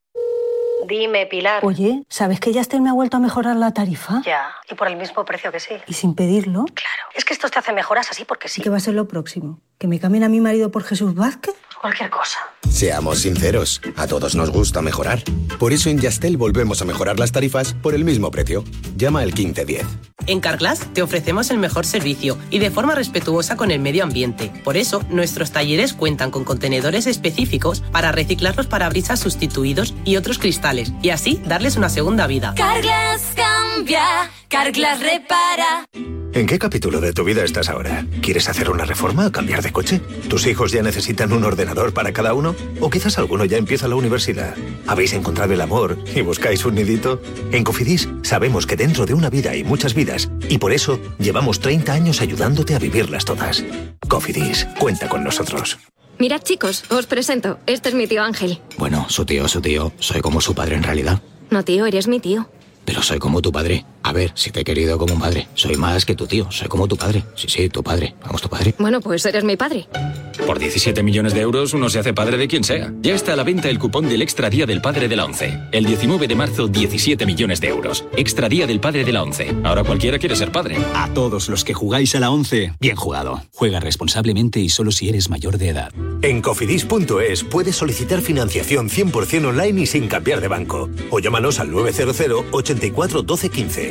Dime, Pilar. Oye, ¿sabes que Yastel me ha vuelto a mejorar la tarifa? Ya, y por el mismo precio que sí. ¿Y sin pedirlo? Claro. Es que esto te hace mejoras así porque sí. ¿Qué va a ser lo próximo? ¿Que me cambien a mi marido por Jesús Vázquez? Cualquier cosa. Seamos sinceros, a todos nos gusta mejorar. Por eso en Yastel volvemos a mejorar las tarifas por el mismo precio. Llama al 1510. En Carglass te ofrecemos el mejor servicio y de forma respetuosa con el medio ambiente. Por eso, nuestros talleres cuentan con contenedores específicos para reciclar los parabrisas sustituidos y otros cristales y así darles una segunda vida. Carglass cambia, Carglass repara. ¿En qué capítulo de tu vida estás ahora? ¿Quieres hacer una reforma o cambiar de coche? ¿Tus hijos ya necesitan un ordenador para cada uno? ¿O quizás alguno ya empieza la universidad? ¿Habéis encontrado el amor y buscáis un nidito? En Cofidis sabemos que dentro de una vida hay muchas vidas y por eso llevamos 30 años ayudándote a vivirlas todas. Cofidis, cuenta con nosotros. Mirad chicos, os presento. Este es mi tío Ángel. Bueno, su tío, su tío. Soy como su padre en realidad. No tío, eres mi tío. Pero soy como tu padre. A ver, si te he querido como un padre. Soy más que tu tío. Soy como tu padre. Sí, sí, tu padre. Vamos, tu padre. Bueno, pues eres mi padre. Por 17 millones de euros uno se hace padre de quien sea. Ya está a la venta el cupón del Extra Día del Padre de la ONCE. El 19 de marzo, 17 millones de euros. Extra Día del Padre de la ONCE. Ahora cualquiera quiere ser padre. A todos los que jugáis a la 11, bien jugado. Juega responsablemente y solo si eres mayor de edad. En cofidis.es puedes solicitar financiación 100% online y sin cambiar de banco. O llámanos al 900 84 12 15.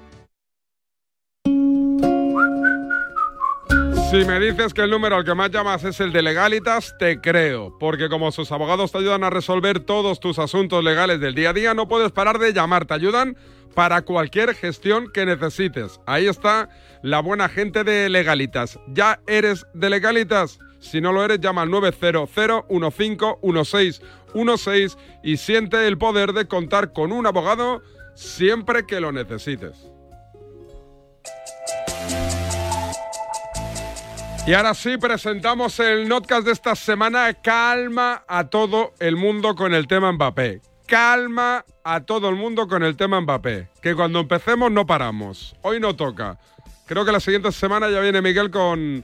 Si me dices que el número al que más llamas es el de Legalitas, te creo, porque como sus abogados te ayudan a resolver todos tus asuntos legales del día a día, no puedes parar de llamar, te ayudan para cualquier gestión que necesites. Ahí está la buena gente de Legalitas. ¿Ya eres de Legalitas? Si no lo eres, llama al 900-151616 y siente el poder de contar con un abogado siempre que lo necesites. Y ahora sí, presentamos el notcast de esta semana. Calma a todo el mundo con el tema Mbappé. Calma a todo el mundo con el tema Mbappé. Que cuando empecemos no paramos. Hoy no toca. Creo que la siguiente semana ya viene Miguel con,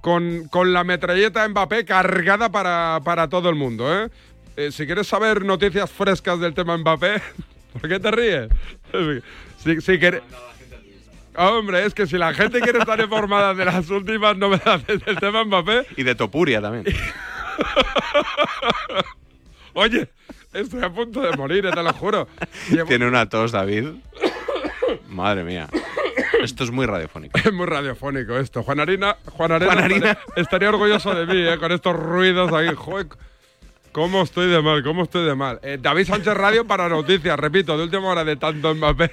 con, con la metralleta Mbappé cargada para, para todo el mundo. ¿eh? Eh, si quieres saber noticias frescas del tema Mbappé, ¿por qué te ríes? Si, si Hombre, es que si la gente quiere estar informada de las últimas novedades del tema Mbappé, Y de Topuria también. oye, estoy a punto de morir, eh, te lo juro. Llevo- Tiene una tos, David. Madre mía. Esto es muy radiofónico. Es muy radiofónico esto. Juan Arena, Juan Arena Juan Arena. Estaría, estaría orgulloso de mí, eh, con estos ruidos ahí. Joder, ¿Cómo estoy de mal? ¿Cómo estoy de mal? Eh, David Sánchez Radio para noticias, repito, de última hora de tanto Mbappé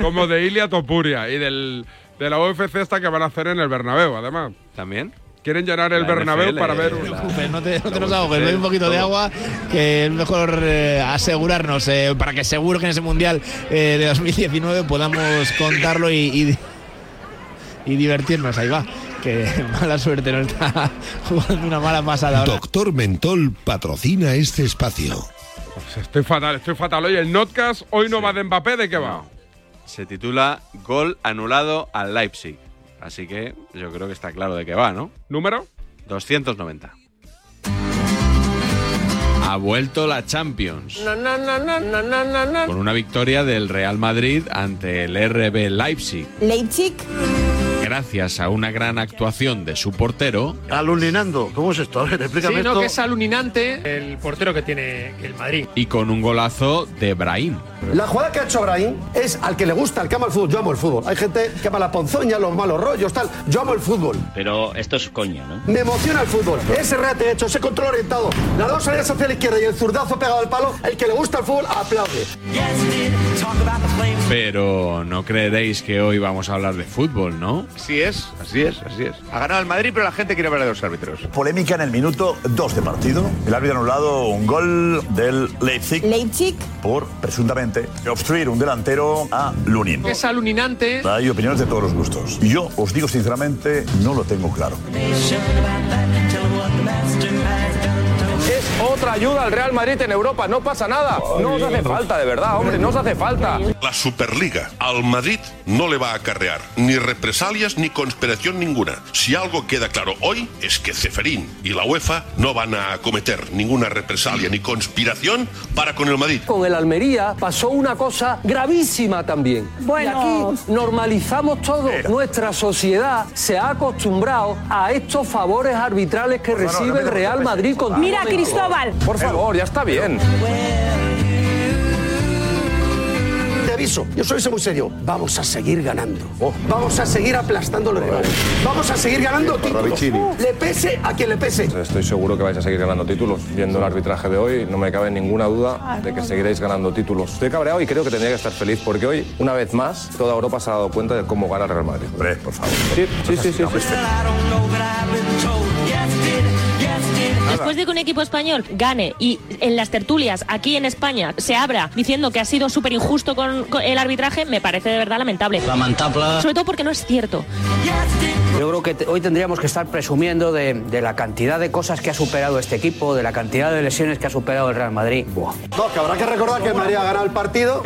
como de Ilia Topuria y del, de la UFC esta que van a hacer en el Bernabéu, además. ¿También? Quieren llenar el La Bernabéu NFL, para ver... un- la- preocupes, no te, no te nos ahogues, bebe un poquito de agua, que es mejor eh, asegurarnos, eh, para que seguro que en ese Mundial eh, de 2019 podamos contarlo y, y, y divertirnos. Ahí va, que mala suerte, no está jugando una mala pasada ahora. Doctor Mentol patrocina este espacio. Pues estoy fatal, estoy fatal. Oye, el notcast hoy no va de Mbappé, ¿de qué va? Se titula Gol anulado al Leipzig. Así que yo creo que está claro de qué va, ¿no? ¿Número? 290. Ha vuelto la Champions. Con una victoria del Real Madrid ante el RB Leipzig. Leipzig. Gracias a una gran actuación de su portero. Aluninando. ¿Cómo es esto? A ver, explícame Sí, no, esto. que es aluninante el portero que tiene el Madrid. Y con un golazo de Brahim. La jugada que ha hecho Brahim es al que le gusta, al que ama el fútbol. Yo amo el fútbol. Hay gente que ama la ponzoña, los malos rollos, tal. Yo amo el fútbol. Pero esto es coño, ¿no? Me emociona el fútbol. Ese reate hecho, ese control orientado, las dos salidas hacia la izquierda y el zurdazo pegado al palo. El que le gusta el fútbol aplaude. Pero no creeréis que hoy vamos a hablar de fútbol, ¿no? Así es, así es, así es. Ha ganado el Madrid, pero la gente quiere hablar de los árbitros. Polémica en el minuto 2 de partido. El árbitro ha anulado un gol del Leipzig Leipzig. por, presuntamente, obstruir un delantero a Lunin. Es aluninante. Hay opiniones de todos los gustos. Yo os digo sinceramente, no lo tengo claro. Otra ayuda al Real Madrid en Europa, no pasa nada. No os hace falta, de verdad, hombre, no os hace falta. La Superliga al Madrid no le va a acarrear ni represalias ni conspiración ninguna. Si algo queda claro hoy es que Ceferín y la UEFA no van a cometer ninguna represalia ni conspiración para con el Madrid. Con el Almería pasó una cosa gravísima también. Bueno. Y aquí normalizamos todo. Nuestra sociedad se ha acostumbrado a estos favores arbitrales que recibe el Real Madrid con Mira, Cristóbal. Por favor, ya está bien. Te aviso, yo soy muy serio. Vamos a seguir ganando. Vamos a seguir aplastando a los rivales. Vamos a seguir ganando títulos. Le pese a quien le pese. Estoy seguro que vais a seguir ganando títulos. Viendo el arbitraje de hoy, no me cabe ninguna duda de que seguiréis ganando títulos. Estoy cabreado y creo que tendría que estar feliz porque hoy, una vez más, toda Europa se ha dado cuenta de cómo gana el Real Madrid. Hombre, por favor. Sí, sí, sí. sí, sí. Después de que un equipo español gane y en las tertulias aquí en España se abra diciendo que ha sido súper injusto con, con el arbitraje, me parece de verdad lamentable. Lamentable. Sobre todo porque no es cierto. Yo creo que hoy tendríamos que estar presumiendo de, de la cantidad de cosas que ha superado este equipo, de la cantidad de lesiones que ha superado el Real Madrid. Buah. No, que habrá que recordar que el Madrid ha ganado el partido,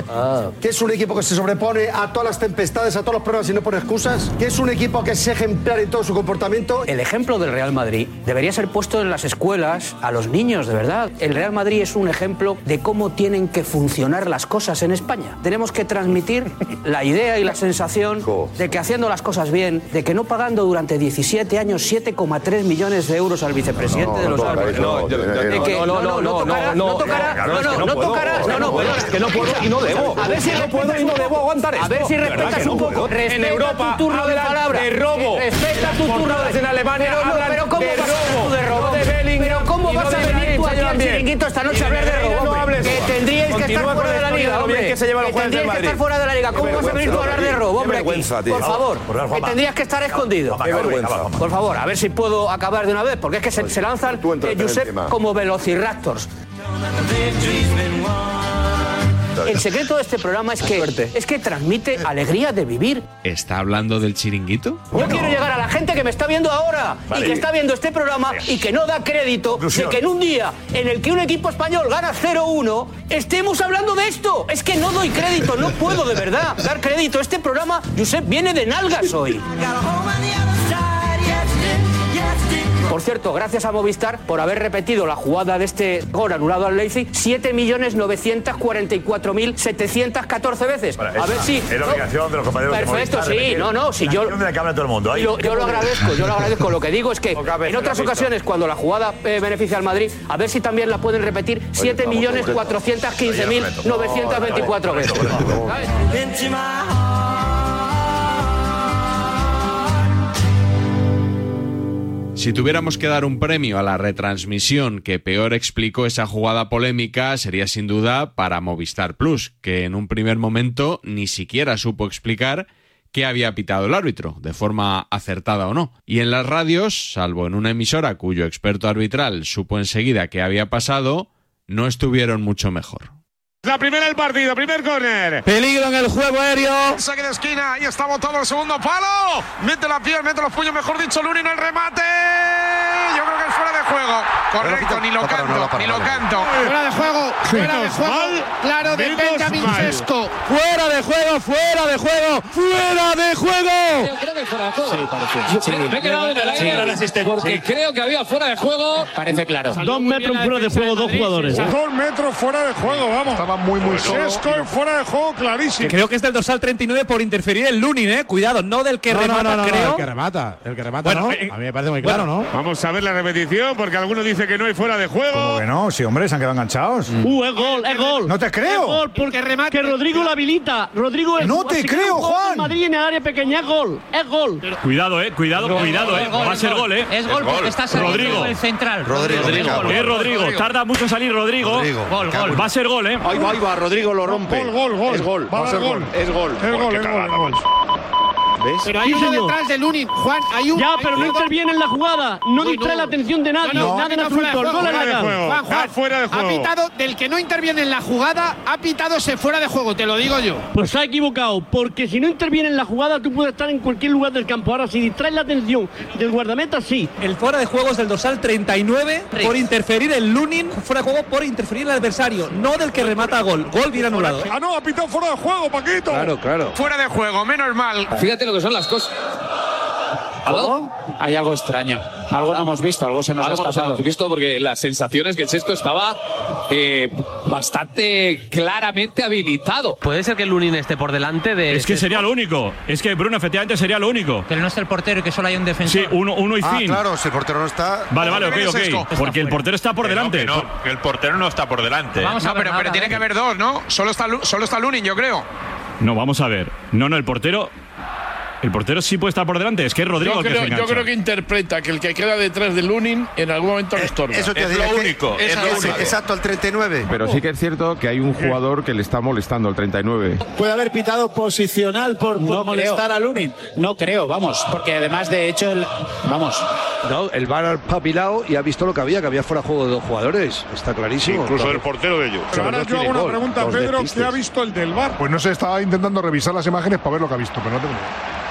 que es un equipo que se sobrepone a todas las tempestades, a todos los problemas y no pone excusas, que es un equipo que es ejemplar en todo su comportamiento. El ejemplo del Real Madrid debería ser puesto en las escuelas a los niños, de verdad. El Real Madrid es un ejemplo de cómo tienen que funcionar las cosas en España. Tenemos que transmitir la idea y la sensación de que haciendo las cosas bien, de que no pagando durante 17 años 7,3 millones de euros al vicepresidente de los árbitros. no, yo- De que- no, no, no, no, tocará, no, no, tocará, no, no, no tocará, no, no, es que no puedo y no debo. A ver si no puedo y no debo aguantar A esto. ver si respetas un poco. En Europa tu turno de palabra. de robo. Respeta tu turno en Alemania hablan pero ¿cómo de a robo, de robo? no de Bellingham, Pero ¿cómo vas a venir tú aquí al chiringuito esta noche a hablar de robo? Que tendríais que estar fuera de la liga, hombre. que los Que estar fuera de la liga. ¿Cómo vas a venir tú a hablar de robo, hombre? Por favor, que tendrías que estar escondido. Por favor, a ver si puedo acabar de una vez, porque es que se, lanzan eh, Josep como velociraptors. El secreto de este programa es que, es que transmite alegría de vivir. ¿Está hablando del chiringuito? Yo quiero llegar a la gente que me está viendo ahora Vale. y que está viendo este programa y que no da crédito Conclusión. de que en un día en el que un equipo español gana 0-1 estemos hablando de esto. Es que no doy crédito, no puedo de verdad dar crédito. Este programa, Josep, viene de nalgas hoy. Por cierto, gracias a Movistar por haber repetido la jugada de este gol anulado al Leipzig 7.944.714 veces. Bueno, A ver si... Es la obligación de los compañeros Perfecto, sí, no, no, si yo... acción de la cámara de todo el mundo. Ahí- Yo, yo lo agradezco, yo lo agradezco. Lo que digo es que en otras ocasiones, cuando la jugada eh, beneficia al Madrid, a ver si también la pueden repetir 7.415.924 veces. Si tuviéramos que dar un premio a la retransmisión que peor explicó esa jugada polémica, sería sin duda para Movistar Plus, que en un primer momento ni siquiera supo explicar qué había pitado el árbitro, de forma acertada o no. Y en las radios, salvo en una emisora cuyo experto arbitral supo enseguida qué había pasado, no estuvieron mucho mejor. La primera del partido, primer córner. Peligro en el juego aéreo. Saque de esquina, ahí está botado el segundo palo. Mete la piel, mete los puños, mejor dicho, Lunin el remate. Yo creo que es fuera de juego. Correcto, ni lo canto, ni lo canto. Fuera de juego, fuera de juego. mal, claro, de Benjamin. Sesco. Fuera de juego, fuera de juego, fuera de juego. creo que fuera de juego. Sí, parece. Sí, me he quedado en el Sí, aire asistencia. porque Sí. creo que había fuera de juego. Parece claro. Dos metros fuera de juego, dos jugadores. Dos metros fuera de juego, vamos. Muy, muy solo. Sesco fuera de juego, clarísimo. Creo que es del dorsal 39 por interferir el Lunin, eh. Cuidado, no del que No, remata, no, no, no, creo. el que remata. El que remata, Bueno, ¿no? eh, a mí me parece muy claro, ¿no? Vamos a ver la repetición porque algunos dicen que no hay fuera de juego. ¿Cómo que no? Sí, hombre, se han quedado enganchados. Uh, es gol, es gol. No te creo. Es gol porque que Rodrigo lo habilita. Rodrigo es No te creo, Juan. Madrid en el área pequeña es gol. Es gol. Cuidado, eh, cuidado, Gol, cuidado, gol, eh. gol, Va a ser gol. eh. Es gol porque está saliendo Rodrigo. el central. Rodrigo, Rodrigo. Es Rodrigo. Tarda mucho en salir Rodrigo. Gol, gol. Va a ser gol, eh. Ahí va, Rodrigo lo rompe. Gol, gol, gol. Es gol, Va a ser gol. Es gol, es gol, es gol. ¿Ves? Pero hay uno detrás de Lunin. Juan, hay un. Ya, pero no interviene en la jugada. No Uy, distrae no. la atención de nadie. No, no, nada en no, fuera de absoluto. El juego, gol es fuera de legal. juego. Juan, Juan, fuera de juego. Ha pitado del que no interviene en la jugada, ha pitado ese fuera de juego, te lo digo yo. Pues se ha equivocado, porque si no interviene en la jugada, tú puedes estar en cualquier lugar del campo. Ahora, si distraes la atención del guardameta, sí. El fuera de juego es del dorsal 39 por interferir el Lunin. Fuera de juego por interferir el adversario, no del que remata a gol. Gol bien anulado. Ah, no, ha pitado fuera de juego, Paquito. Claro, claro. Fuera de juego, menos mal. Fíjate lo que son las cosas. ¿Algo? Hay algo extraño. Algo no hemos visto, algo se nos ha escapado. hemos visto porque la sensación es que el sexto estaba eh, bastante claramente habilitado. Puede ser que el Lunin esté por delante de. Es que sería lo único. Es que Bruno, efectivamente, sería lo único. Pero no está el portero y que solo hay un defensor. Sí, uno, uno y Ah, fin. claro, si el portero no está. Vale, vale, ok, ok. Porque el portero está por delante. no, que el portero no está por delante. Vamos a No, ver pero, nada, pero tiene que haber dos, ¿no? Solo está, solo está Lunin, yo creo. No, vamos a ver. No, no, el portero. El portero sí puede estar por delante. Es que es Rodrigo Yo el que creo, se yo creo que interpreta que el que queda detrás de Lunin en algún momento le estorba. Eso te diría que- es- Exacto, al 39. Pero sí que es cierto que hay un jugador que le está molestando al 39. Puede haber pitado posicional por, por molestar a Lunin. No creo, vamos, porque además de hecho, el, vamos. No, el VAR ha papilado y ha visto lo que había, que había fuera juego de dos jugadores. Está clarísimo. incluso Claro. el portero de ellos. Pero ahora no yo hago una gol, pregunta, Pedro. ¿qué ha visto el del bar? Pues no sé, estaba intentando revisar las imágenes para ver lo que ha visto, pero no tengo.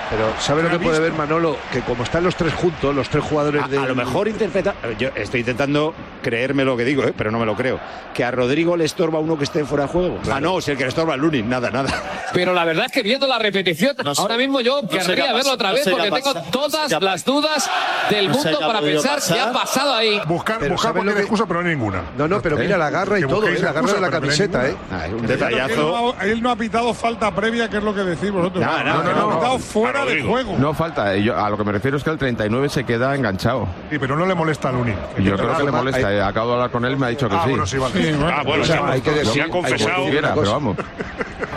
Pero ¿sabe lo que puede ver Manolo? Que como están los tres juntos, los tres jugadores de. A lo mejor interpreta. Yo estoy intentando creerme lo que digo, ¿eh? pero no me lo creo. Que a Rodrigo le estorba uno que esté fuera de juego. Ah, no, si el que le estorba a Lunin, nada, nada. Pero la verdad es que viendo la repetición, No sé- ahora mismo yo no querría ha verlo otra no vez qué porque ha tengo todas ha las dudas del no mundo ha para pensar qué ha pasar. pasado ahí. Buscar, Pero buscar ¿sabe cualquier lo que- excusa, pero no hay ninguna. No, no, pero mira la garra y Que todo, ¿eh? la garra de la no camiseta. ¿eh? Ah, un Él detallazo. no, él no ha pitado falta previa, que es lo que decís vosotros. No, no, no, ha no. pitado fuera de juego. No falta. Yo, a lo que me refiero es que el 39 se queda enganchado. Sí, pero no le molesta a Lunin. Yo creo que le molesta. eh. Acabo de hablar con él y me ha dicho que Ah, sí. bueno, sí, vale. Ah, bueno, O sea, sí, hay que decir- si ha hay confesado. decir Quiera, pero vamos.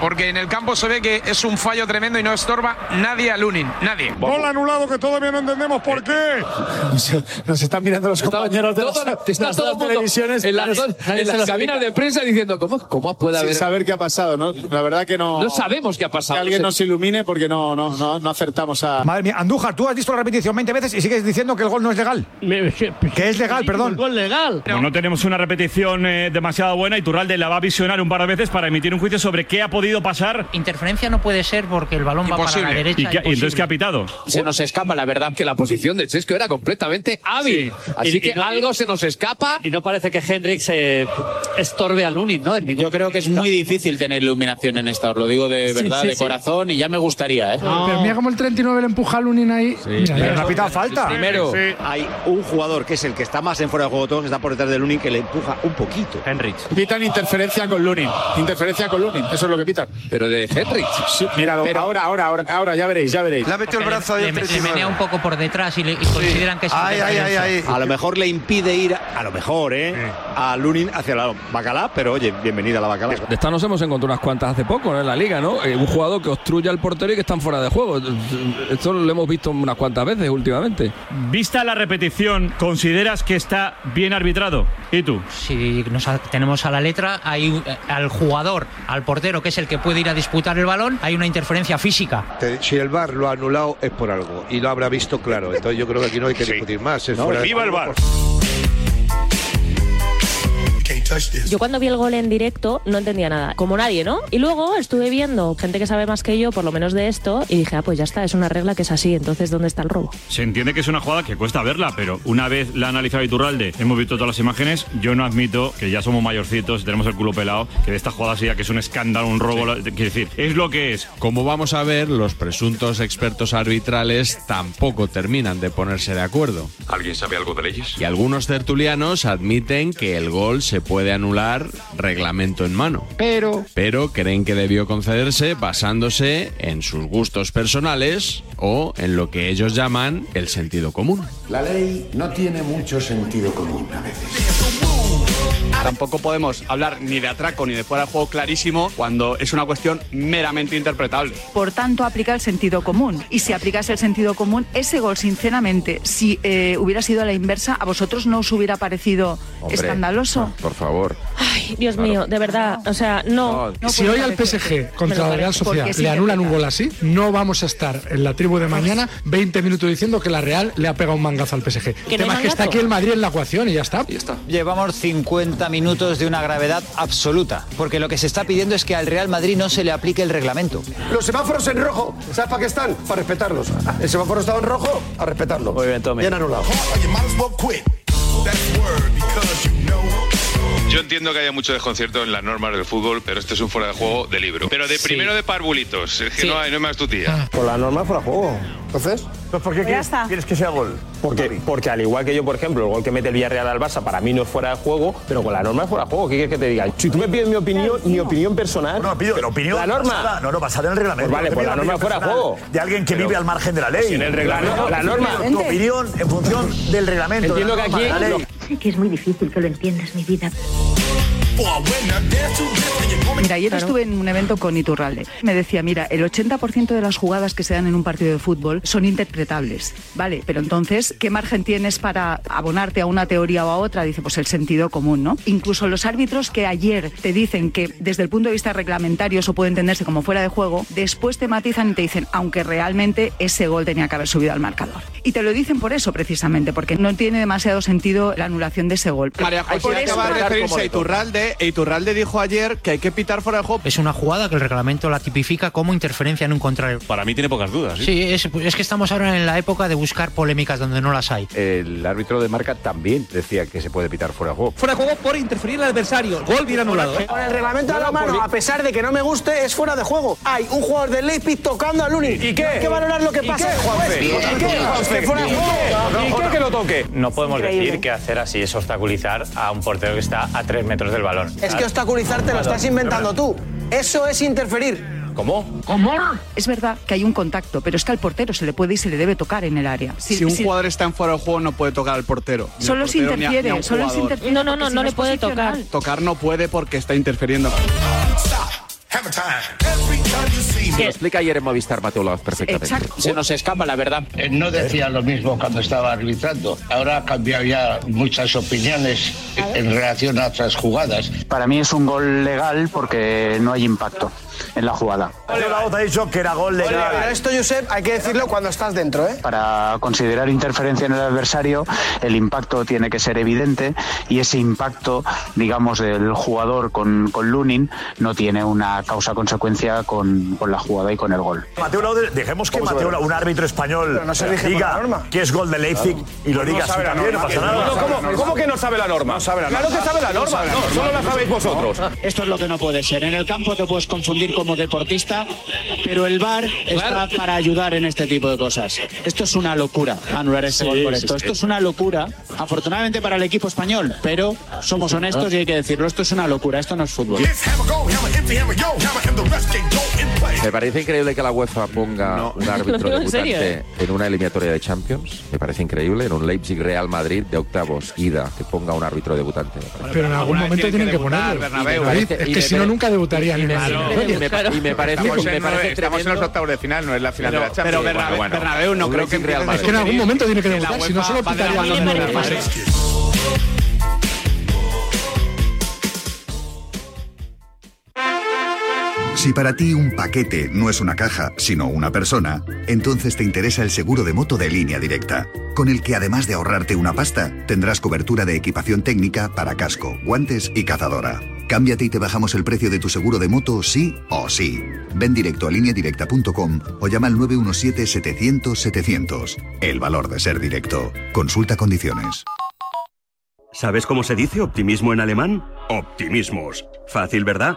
Porque en el campo se ve que es un fallo tremendo y no estorba nadie a Lunin, nadie. Gol anulado que todavía no entendemos por qué. Nos están mirando los compañeros de Todo- las, está las todo dos televisiones. en las, en se las lo cabinas de prensa diciendo ¿cómo, cómo puede haber Sin saber qué ha pasado, ¿no? La verdad que no. no sabemos qué ha pasado Que alguien No nos ilumine porque no, no, no, no acertamos a. Madre mía, Andújar, tú has visto la repetición 20 veces y sigues diciendo que el gol no es legal. Que es legal, perdón. Gol legal. Como no tenemos una repetición eh, demasiado buena, Iturralde la va a visionar un par de veces para emitir un juicio sobre qué ha podido pasar. Interferencia no puede ser porque el balón va para la derecha. ¿Y, qué- y entonces qué ha pitado? se nos escapa la verdad que la posición de Chesco era completamente hábil así Y- que y no- algo se nos escapa Y no parece que Hendrix eh, estorbe a Lunin, ¿no? Yo creo que es muy difícil tener iluminación en esta, os lo digo de verdad, sí, de sí. corazón, y ya me gustaría, ¿eh? Pero mira cómo el 39 le empuja a Lunin ahí. Mira, Pero no ha pitado falta. Primero, hay un jugador que es el que está más en fuera de juego todos, que está por detrás de Lunin, que le empuja un poquito. Henrich. Pitan interferencia con Lunin. Interferencia con Lunin, eso es lo que pitan. pero de Henry mira, ahora, ahora, ahora, ahora, ya veréis, ya veréis. Le ha metido el brazo ahí Le, el le 39. menea un poco por detrás y, le- y consideran que es Ay, ay. A lo mejor le impide ir, a lo mejor, ¿eh? A Lunin hacia la Bacalá, pero oye, bienvenida a la Bacalá. De esta nos hemos encontrado unas cuantas hace poco ¿no? en la liga, ¿no? Eh, un jugador que obstruye al portero y que están fuera de juego. Esto lo hemos visto unas cuantas veces últimamente. Vista la repetición, ¿consideras que está bien arbitrado? ¿Y tú? Si nos tenemos a la letra, hay un- eh, al jugador, al portero, que es el que puede ir a disputar el balón, hay una interferencia física. Si el VAR lo ha anulado es por algo y lo habrá visto claro. Entonces yo creo que aquí no hay que discutir más. Es No, fuera viva el VAR. Yo cuando vi el gol en directo no entendía nada, como nadie, ¿no? Y luego estuve viendo gente que sabe más que yo, por lo menos de esto, y dije, ah, pues ya está, es una regla que es así, entonces ¿dónde está el robo? Se entiende que es una jugada que cuesta verla, pero una vez la ha analizado Iturralde, hemos visto todas las imágenes, yo no admito que ya somos mayorcitos, tenemos el culo pelado, que de esta jugada sea que es un escándalo, un robo, quiero decir, es lo que es. Como vamos a ver, los presuntos expertos arbitrales tampoco terminan de ponerse de acuerdo. ¿Alguien sabe algo de leyes? Y algunos tertulianos admiten que el gol se puede anular reglamento en mano. Pero. Pero creen que debió concederse basándose en sus gustos personales o en lo que ellos llaman el sentido común. La ley no tiene mucho sentido común a veces. Tampoco podemos hablar ni de atraco ni de fuera de juego clarísimo cuando es una cuestión meramente interpretable. Por tanto, aplica el sentido común. Y si aplicase el sentido común, ese gol, sinceramente, si eh, hubiera sido a la inversa, ¿a vosotros no os hubiera parecido Hombre, escandaloso? Por favor. Ay, Dios mío, de verdad, o sea, no. no si hoy al. PSG contra la Real. Sociedad le anulan un interpretable. gol así, no vamos a estar en la tribu de mañana 20 minutos diciendo que la Real le ha pegado un mangazo al PSG. El tema es que está aquí el Madrid en la ecuación y ya está. Llevamos 50 minutos de una gravedad absoluta, porque lo que se está pidiendo es que al Real Madrid no se le aplique el reglamento. Los semáforos en rojo, ¿sabes para qué están? Para respetarlos. El semáforo estaba en rojo, a respetarlo. Muy bien, Tommy. Bien anulado. Yo entiendo que haya mucho desconcierto en las normas del fútbol, pero este es un fuera de juego de libro. Pero de primero de parvulitos, es que Sí. no, hay, no hay más tu tía. Por la norma fuera juego. Entonces, pues ¿por qué ya quieres, está. quieres que sea gol? Porque, porque al igual que yo, por ejemplo, el gol que mete el Villarreal al Barça para mí no es fuera de juego, pero con la norma es fuera de juego. ¿Qué quieres que te diga? Si tú me pides mi opinión, mi opinión personal. No, pido la opinión La norma. basada- no, no, basada en el reglamento. Pues vale, pues la norma opinión fuera de juego. De alguien que Pero- vive al margen de la ley. En el reglamento- la norma. Tu opinión en función del reglamento. de la Entiendo que aquí- de la ley. Sé que es muy difícil que lo entiendas, mi vida. Mira, ayer estuve en un evento con Iturralde. Me decía, mira, el 80% de las jugadas que se dan en un partido de fútbol son interpretables. Vale, pero entonces, ¿qué margen tienes para abonarte a una teoría o a otra? Dice, pues el sentido común, ¿no? Incluso los árbitros que ayer te dicen que desde el punto de vista reglamentario eso puede entenderse como fuera de juego, después te matizan y te dicen, aunque realmente ese gol tenía que haber subido al marcador. Y te lo dicen por eso, precisamente, porque no tiene demasiado sentido la anulación de ese gol. María Por José eso- acaba de referirse a Iturralde e Iturralde dijo ayer que hay que pitar fuera de juego. Es una jugada que el reglamento la tipifica como interferencia en un contrario. Para mí tiene pocas dudas. Sí, es, es que estamos ahora en la época de buscar polémicas donde no las hay. El árbitro de marca también decía que se puede pitar fuera de juego. Fuera de juego por interferir el adversario. Gol bien anulado. ¿eh? Con el reglamento a la mano, a pesar de que no me guste, es fuera de juego. Hay un jugador del Leipzig tocando a Lunin. ¿Y qué? Hay que valorar lo que ¿Y pasa. ¿Y qué? ¿Y qué, Juanfe? Que fuera de juego. ¿Y qué que lo toque? No podemos Increíble. decir que hacer así es obstaculizar a un portero que está a tres metros del balón. Es que obstaculizar te lo estás inventando tú. Eso es interferir. ¿Cómo? ¿Cómo? Es verdad que hay un contacto, pero es que al portero se le puede y se le debe tocar en el área. Si, un jugador está en fuera de juego no puede tocar al portero. Solo se portero ni a- interfiere, ni a un solo se interfiere. No, no, no, si no le puede tocar. Tocar no puede porque está interfiriendo. Lo explica ayer en Movistar Mateo Laoz perfectamente. Se nos escapa la verdad. No decía lo mismo cuando estaba arbitrando. Ahora ha cambiado ya muchas opiniones en relación a otras jugadas. Para mí es un gol legal porque no hay impacto en la jugada. Mateo Laoz ha dicho que era gol legal. Pero esto, Josep, hay que decirlo cuando estás dentro, ¿eh? Para considerar interferencia en el adversario, el impacto tiene que ser evidente y ese impacto, digamos, del jugador con, con Lunin no tiene una causa-consecuencia con, con la jugada y con el gol. Mateo Laoz, dejemos que Mateo, un árbitro español, no se la diga norma. que es gol de Leipzig y lo No diga así sabe la también, no norma. pasa nada. No, ¿cómo, cómo que no sabe la norma? Claro que sabe la norma, no, solo la sabéis vosotros. Esto es lo que no puede ser. En el campo te puedes confundir como deportista, pero el VAR está para ayudar en este tipo de cosas. Esto es una locura, anular este Sí, gol por sí, esto. sí. Esto es una locura, afortunadamente para el equipo español, pero somos honestos y hay que decirlo. Esto es una locura, esto no es fútbol. Me parece increíble que la UEFA ponga un árbitro en debutante serio, ¿eh? en una eliminatoria de Champions. Me parece increíble. En un Leipzig Real Madrid de octavos, ida, que ponga un árbitro debutante. Pero en algún momento tienen que ponerlo. David, es que si no, nunca debutarían en la y me- eliminatoria. y me parece, Estamos, me en, parece estamos en los tremendo- octavos de final, no es la final Pero- de la Champions. pero Bernabé- Bueno, bueno. Bernabéu no Un creo que Leipzig Real Es que en algún momento tiene que debutar, si no solo la pases. Si para ti un paquete no es una caja, sino una persona, entonces te interesa el seguro de moto de línea directa, con el que además de ahorrarte una pasta, tendrás cobertura de equipación técnica para casco, guantes y cazadora. Cámbiate y te bajamos el precio de tu seguro de moto sí o sí. Ven directo a lineadirecta.com o llama al 917-700-700. El valor de ser directo. Consulta condiciones. ¿Sabes cómo se dice optimismo en alemán? Optimismos. Fácil, ¿verdad?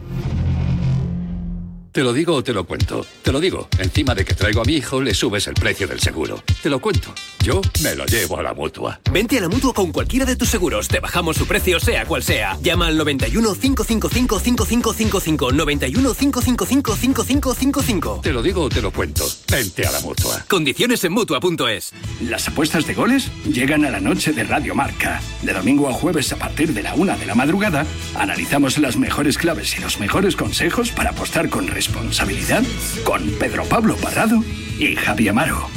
Te lo digo o te lo cuento. Te lo digo. Encima de que traigo a mi hijo, le subes el precio del seguro. Te lo cuento. Yo me lo llevo a la mutua. Vente a la mutua con cualquiera de tus seguros. Te bajamos su precio, sea cual sea. Llama al 91 555 5555. 91 555 5555. Te lo digo o te lo cuento. Vente a la mutua. Condiciones en mutua.es. Las apuestas de goles llegan a la noche de Radio Marca. De domingo a jueves a partir de la una de la madrugada, analizamos las mejores claves y los mejores consejos para apostar con responsabilidad con Pedro Pablo Parrado y Javi Amaro.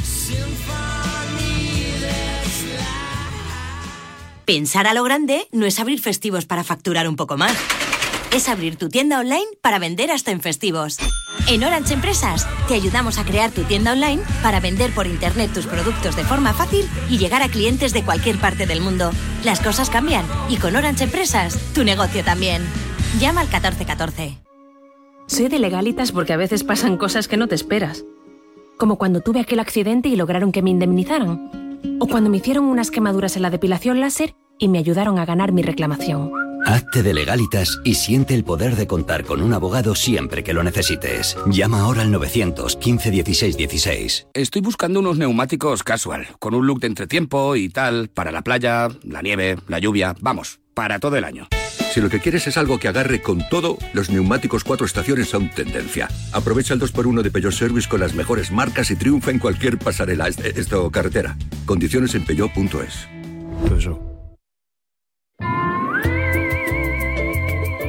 Pensar a lo grande no es abrir festivos para facturar un poco más. Es abrir tu tienda online para vender hasta en festivos. En Orange Empresas te ayudamos a crear tu tienda online para vender por internet tus productos de forma fácil y llegar a clientes de cualquier parte del mundo. Las cosas cambian y con Orange Empresas tu negocio también. Llama al 1414. Soy de legalitas porque a veces pasan cosas que no te esperas. Como cuando tuve aquel accidente y lograron que me indemnizaran. O cuando me hicieron unas quemaduras en la depilación láser y me ayudaron a ganar mi reclamación. Hazte de legalitas y siente el poder de contar con un abogado siempre que lo necesites. Llama ahora al 915 16 16. Estoy buscando unos neumáticos casual, con un look de entretiempo y tal, para la playa, la nieve, la lluvia, vamos, para todo el año. Si lo que quieres es algo que agarre con todo, los neumáticos cuatro estaciones son tendencia. Aprovecha el 2x1 de Peugeot Service con las mejores marcas y triunfa en cualquier pasarela, esto carretera. Condiciones en peugeot.es.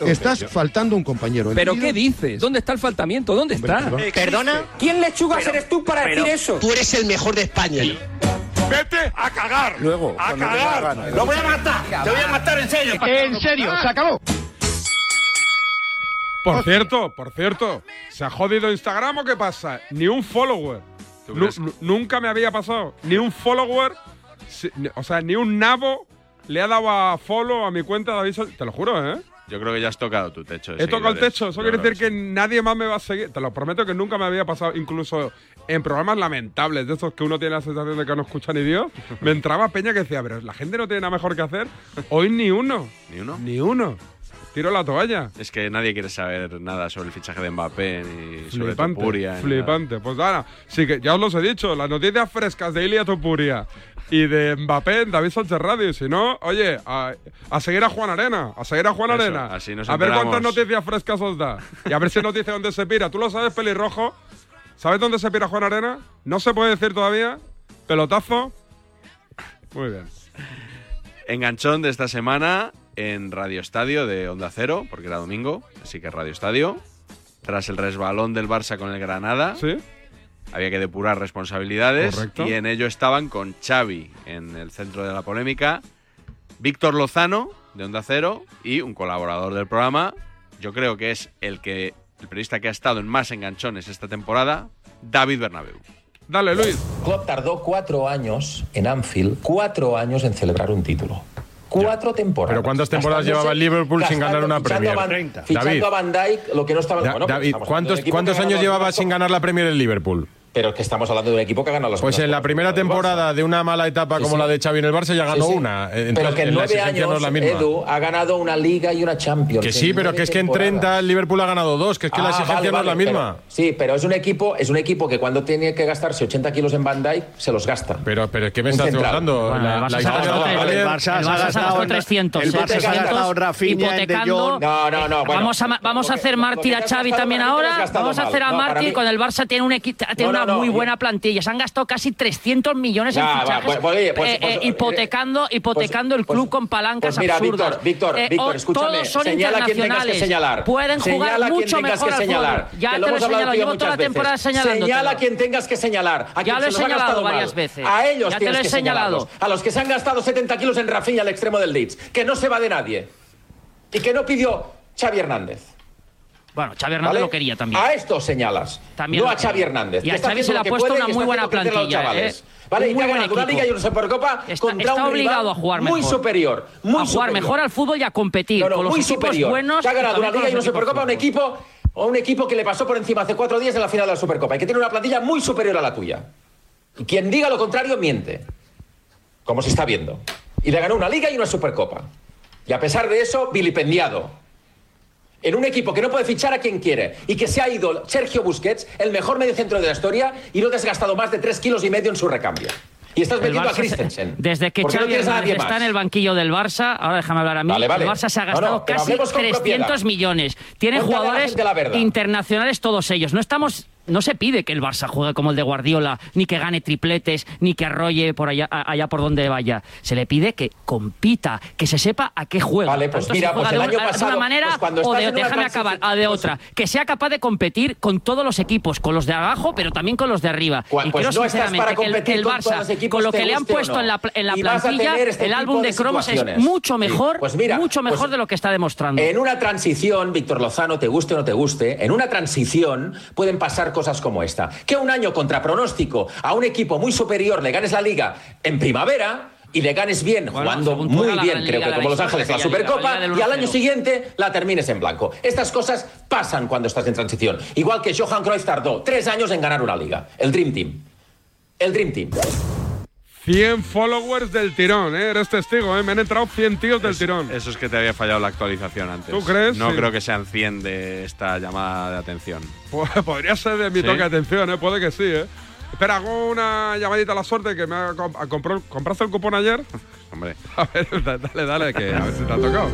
Estás faltando un compañero. ¿Pero qué dices? ¿Dónde está el faltamiento? ¿Dónde está? ¿Perdona? ¿Quién lechugas Pero- eres tú para pero decir eso? Tú eres el mejor de España. ¡Vete a cagar! Luego, a cagar. ¡Lo voy a matar! ¡Te voy a matar en serio! En serio, se acabó. Por cierto, por cierto, ¿se ha jodido Instagram o qué pasa? Ni un follower. Nunca me había pasado. Ni un follower, o sea, ni un nabo le ha dado a follow a mi cuenta de aviso. Te lo juro, ¿eh? Yo creo que ya has tocado tu techo. He tocado el techo. Eso quiere decir que nadie más me va a seguir. Te lo prometo que nunca me había pasado. Incluso en programas lamentables, de esos que uno tiene la sensación de que no escucha ni Dios, me entraba peña que decía, pero la gente no tiene nada mejor que hacer. Hoy ni uno. ¿Ni uno? Ni uno. Tiro la toalla. Es que nadie quiere saber nada sobre el fichaje de Mbappé ni sobre Flipante, Topuria. flipante. Pues nada, sí que ya os los he dicho, las noticias frescas de Ilia Topuria y de Mbappé en David Sánchez Radio. Si no, oye, a, a seguir a Juan Arena, a seguir a Juan Eso, Arena. así nos a ver cuántas noticias frescas os da. Y a ver si nos dice dónde se pira. ¿Tú lo sabes, pelirrojo? ¿Sabes dónde se pira Juan Arena? No se puede decir todavía. Pelotazo. Muy bien. Enganchón de esta semana en Radio Estadio de Onda Cero, porque era domingo, así que Radio Estadio. Tras el resbalón del Barça con el Granada, había que depurar responsabilidades Correcto. y en ello estaban con Xavi en el centro de la polémica, Víctor Lozano de Onda Cero y un colaborador del programa, yo creo que es el que el periodista que ha estado en más enganchones esta temporada, David Bernabéu. Dale, Luis. Klopp tardó cuatro años en Anfield, cuatro años en celebrar un título. Cuatro temporadas. Pero ¿cuántas temporadas llevaba el Liverpool sin ganar una Premier? a Van- Fichando David, a Van Dijk, lo que no estaba... Da- bueno, pues David, ¿cuántos, años llevaba sin ganar la Premier el Liverpool? Pero que estamos hablando de un equipo que ha ganado las Pues en la primera temporada de una mala etapa como sí. la de Xavi en el Barça ya ganó Sí, sí. una. Pero que en la nueve exigencia años, no es la misma. Edu ha ganado una Liga y una Champions. Que sí, pero que es que en temporadas. 30 el Liverpool ha ganado dos, que es que la Ah, exigencia vale, no es la misma. pero- sí, pero es un equipo, es un equipo que cuando tiene que gastarse 80 kilos en Van Dijk se los gasta. Pero, pero ¿qué me estás? Bueno, La- la El Barça se ha gastado 300. el Barça se ha gastado Rafinha, en De Jong. No, no, no. vamos a, vamos a hacer mártir a has Xavi también ahora. Vamos a hacer a mártir con el Barça tiene, un No, una no, no, muy buena plantilla. Se han gastado casi 300 millones en va, pues, pues, oye, pues, eh, pues, eh, hipotecando, hipotecando el club con palancas Pues mira, absurdas. Víctor, Víctor, Eh, Víctor, o- escúchame, todos son señala a quien tengas que internacionales. señalar. Pueden jugar Señala mucho tengas mejor que al señalar. Ya te lo he señalado, llevo toda la temporada. Señala a quien tengas que señalar. A Ya lo he señalado gastado varias veces. A ellos Ya te tienes lo he que señalado. señalarlos. A los que se han gastado 70 kilos en Rafinha, al extremo del Leeds. Que no se va de nadie. Y que no pidió Xavi Hernández. Bueno, Xavi Hernández ¿Vale? lo quería también. A estos señalas. También no a Xavi. Hernández. Y a Xavi se le ha puesto una y muy buena plantilla. ¿eh? Vale, y muy ha buen equipo. Liga y una Supercopa Está, contra está un obligado a jugar muy mejor. superior. Muy a jugar superior. mejor al fútbol y a competir No, no, con los muy equipos superior. buenos. Que ha ganado una Liga y una Supercopa un equipo, a un equipo que le pasó por encima hace cuatro días en la final de la Supercopa y que tiene una plantilla muy superior a la tuya. Y quien diga lo contrario miente. Como se está viendo. Y le ganó una Liga y una Supercopa. Y a pesar de eso, vilipendiado. En un equipo que no puede fichar a quien quiere y que se ha ido Sergio Busquets, el mejor mediocentro de la historia, y no te has gastado más de tres kilos y medio en su recambio. Y estás metiendo a Christensen. desde que no Xavi está más. en el banquillo del Barça, ahora déjame hablar a mí, Vale, vale. el Barça se ha gastado no, casi hablemos con 300 propiedad. millones. Tiene Cuéntale a la jugadores la internacionales todos ellos. No estamos no se pide que el Barça juegue como el de Guardiola, ni que gane tripletes, ni que arrolle por allá, allá por donde vaya. Se le pide que compita, que se sepa a qué juega. Vale, pues Tanto mira, pues el de, año una- de pasado, una manera pues cuando o de, déjame acabar, a de otra. Que sea capaz de competir con todos los equipos, con los de abajo, pero también con los de arriba. Pues y creo no sinceramente que el- competir el, Barça, con lo que le han puesto no. en la, en la plantilla, este el álbum de de cromos es mucho Sí. mejor, Pues mira, mucho mejor pues de lo que está demostrando. En una transición, Víctor Lozano, te guste o no te guste, en una transición pueden pasar cosas como esta. Que un año contra pronóstico a un equipo muy superior le ganes la liga en primavera y le ganes bien, jugando según muy bien, gran creo que como Los Ángeles, la Supercopa, la y al año 1-0. siguiente la termines en blanco. Estas cosas pasan cuando estás en transición. Igual que Johan Cruyff tardó tres años en ganar una liga. El Dream Team. El Dream Team. 100 followers del tirón, ¿eh? Eres testigo, ¿eh? Me han entrado 100 tíos del tirón. Eso es que te había fallado la actualización antes. ¿Tú crees? No Sí. creo que sean 100 de esta llamada de atención. Pues podría ser de mi ¿Sí? toque de atención, ¿eh? Puede que sí, ¿eh? Espera, hago una llamadita a la suerte que me ha comp- compró- ¿Compraste el cupón ayer? Hombre. A ver, da- dale, dale, que a ver si te ha tocado.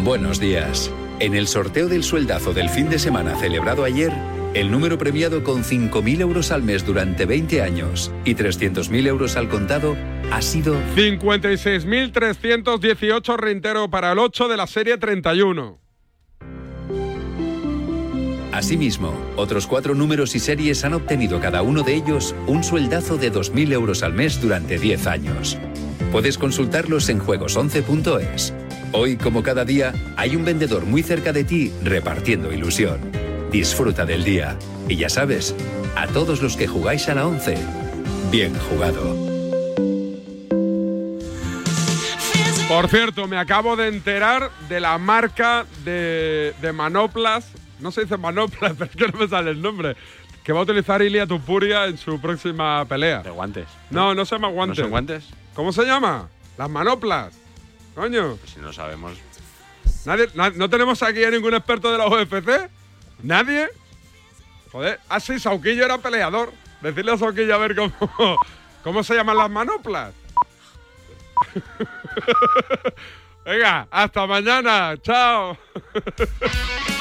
Buenos días. En el sorteo del sueldazo del fin de semana celebrado ayer, el número premiado con 5.000 euros al mes durante 20 años y 300.000 euros al contado ha sido 56.318 reintero para el 8 de la serie 31. Asimismo, otros cuatro números y series han obtenido cada uno de ellos un sueldazo de 2.000 euros al mes durante 10 años. Puedes consultarlos en juegos11.es. Hoy, como cada día, hay un vendedor muy cerca de ti repartiendo ilusión. Disfruta del día. Y ya sabes, a todos los que jugáis a la 11, bien jugado. Por cierto, me acabo de enterar de la marca de, de manoplas. No se dice manoplas, pero es que no me sale el nombre. Que va a utilizar Ilia Tupuria en su próxima pelea. De guantes. No, no se llama guantes. ¿No son guantes? ¿Cómo se llama? Las manoplas. Coño. Si no sabemos. Nadie, na- ¿No tenemos aquí a ningún experto de la UFC? ¿Nadie? Joder. Ah, Sauquillo era peleador. Decirle a Sauquillo a ver cómo, cómo se llaman las manoplas. Venga, hasta mañana. Chao.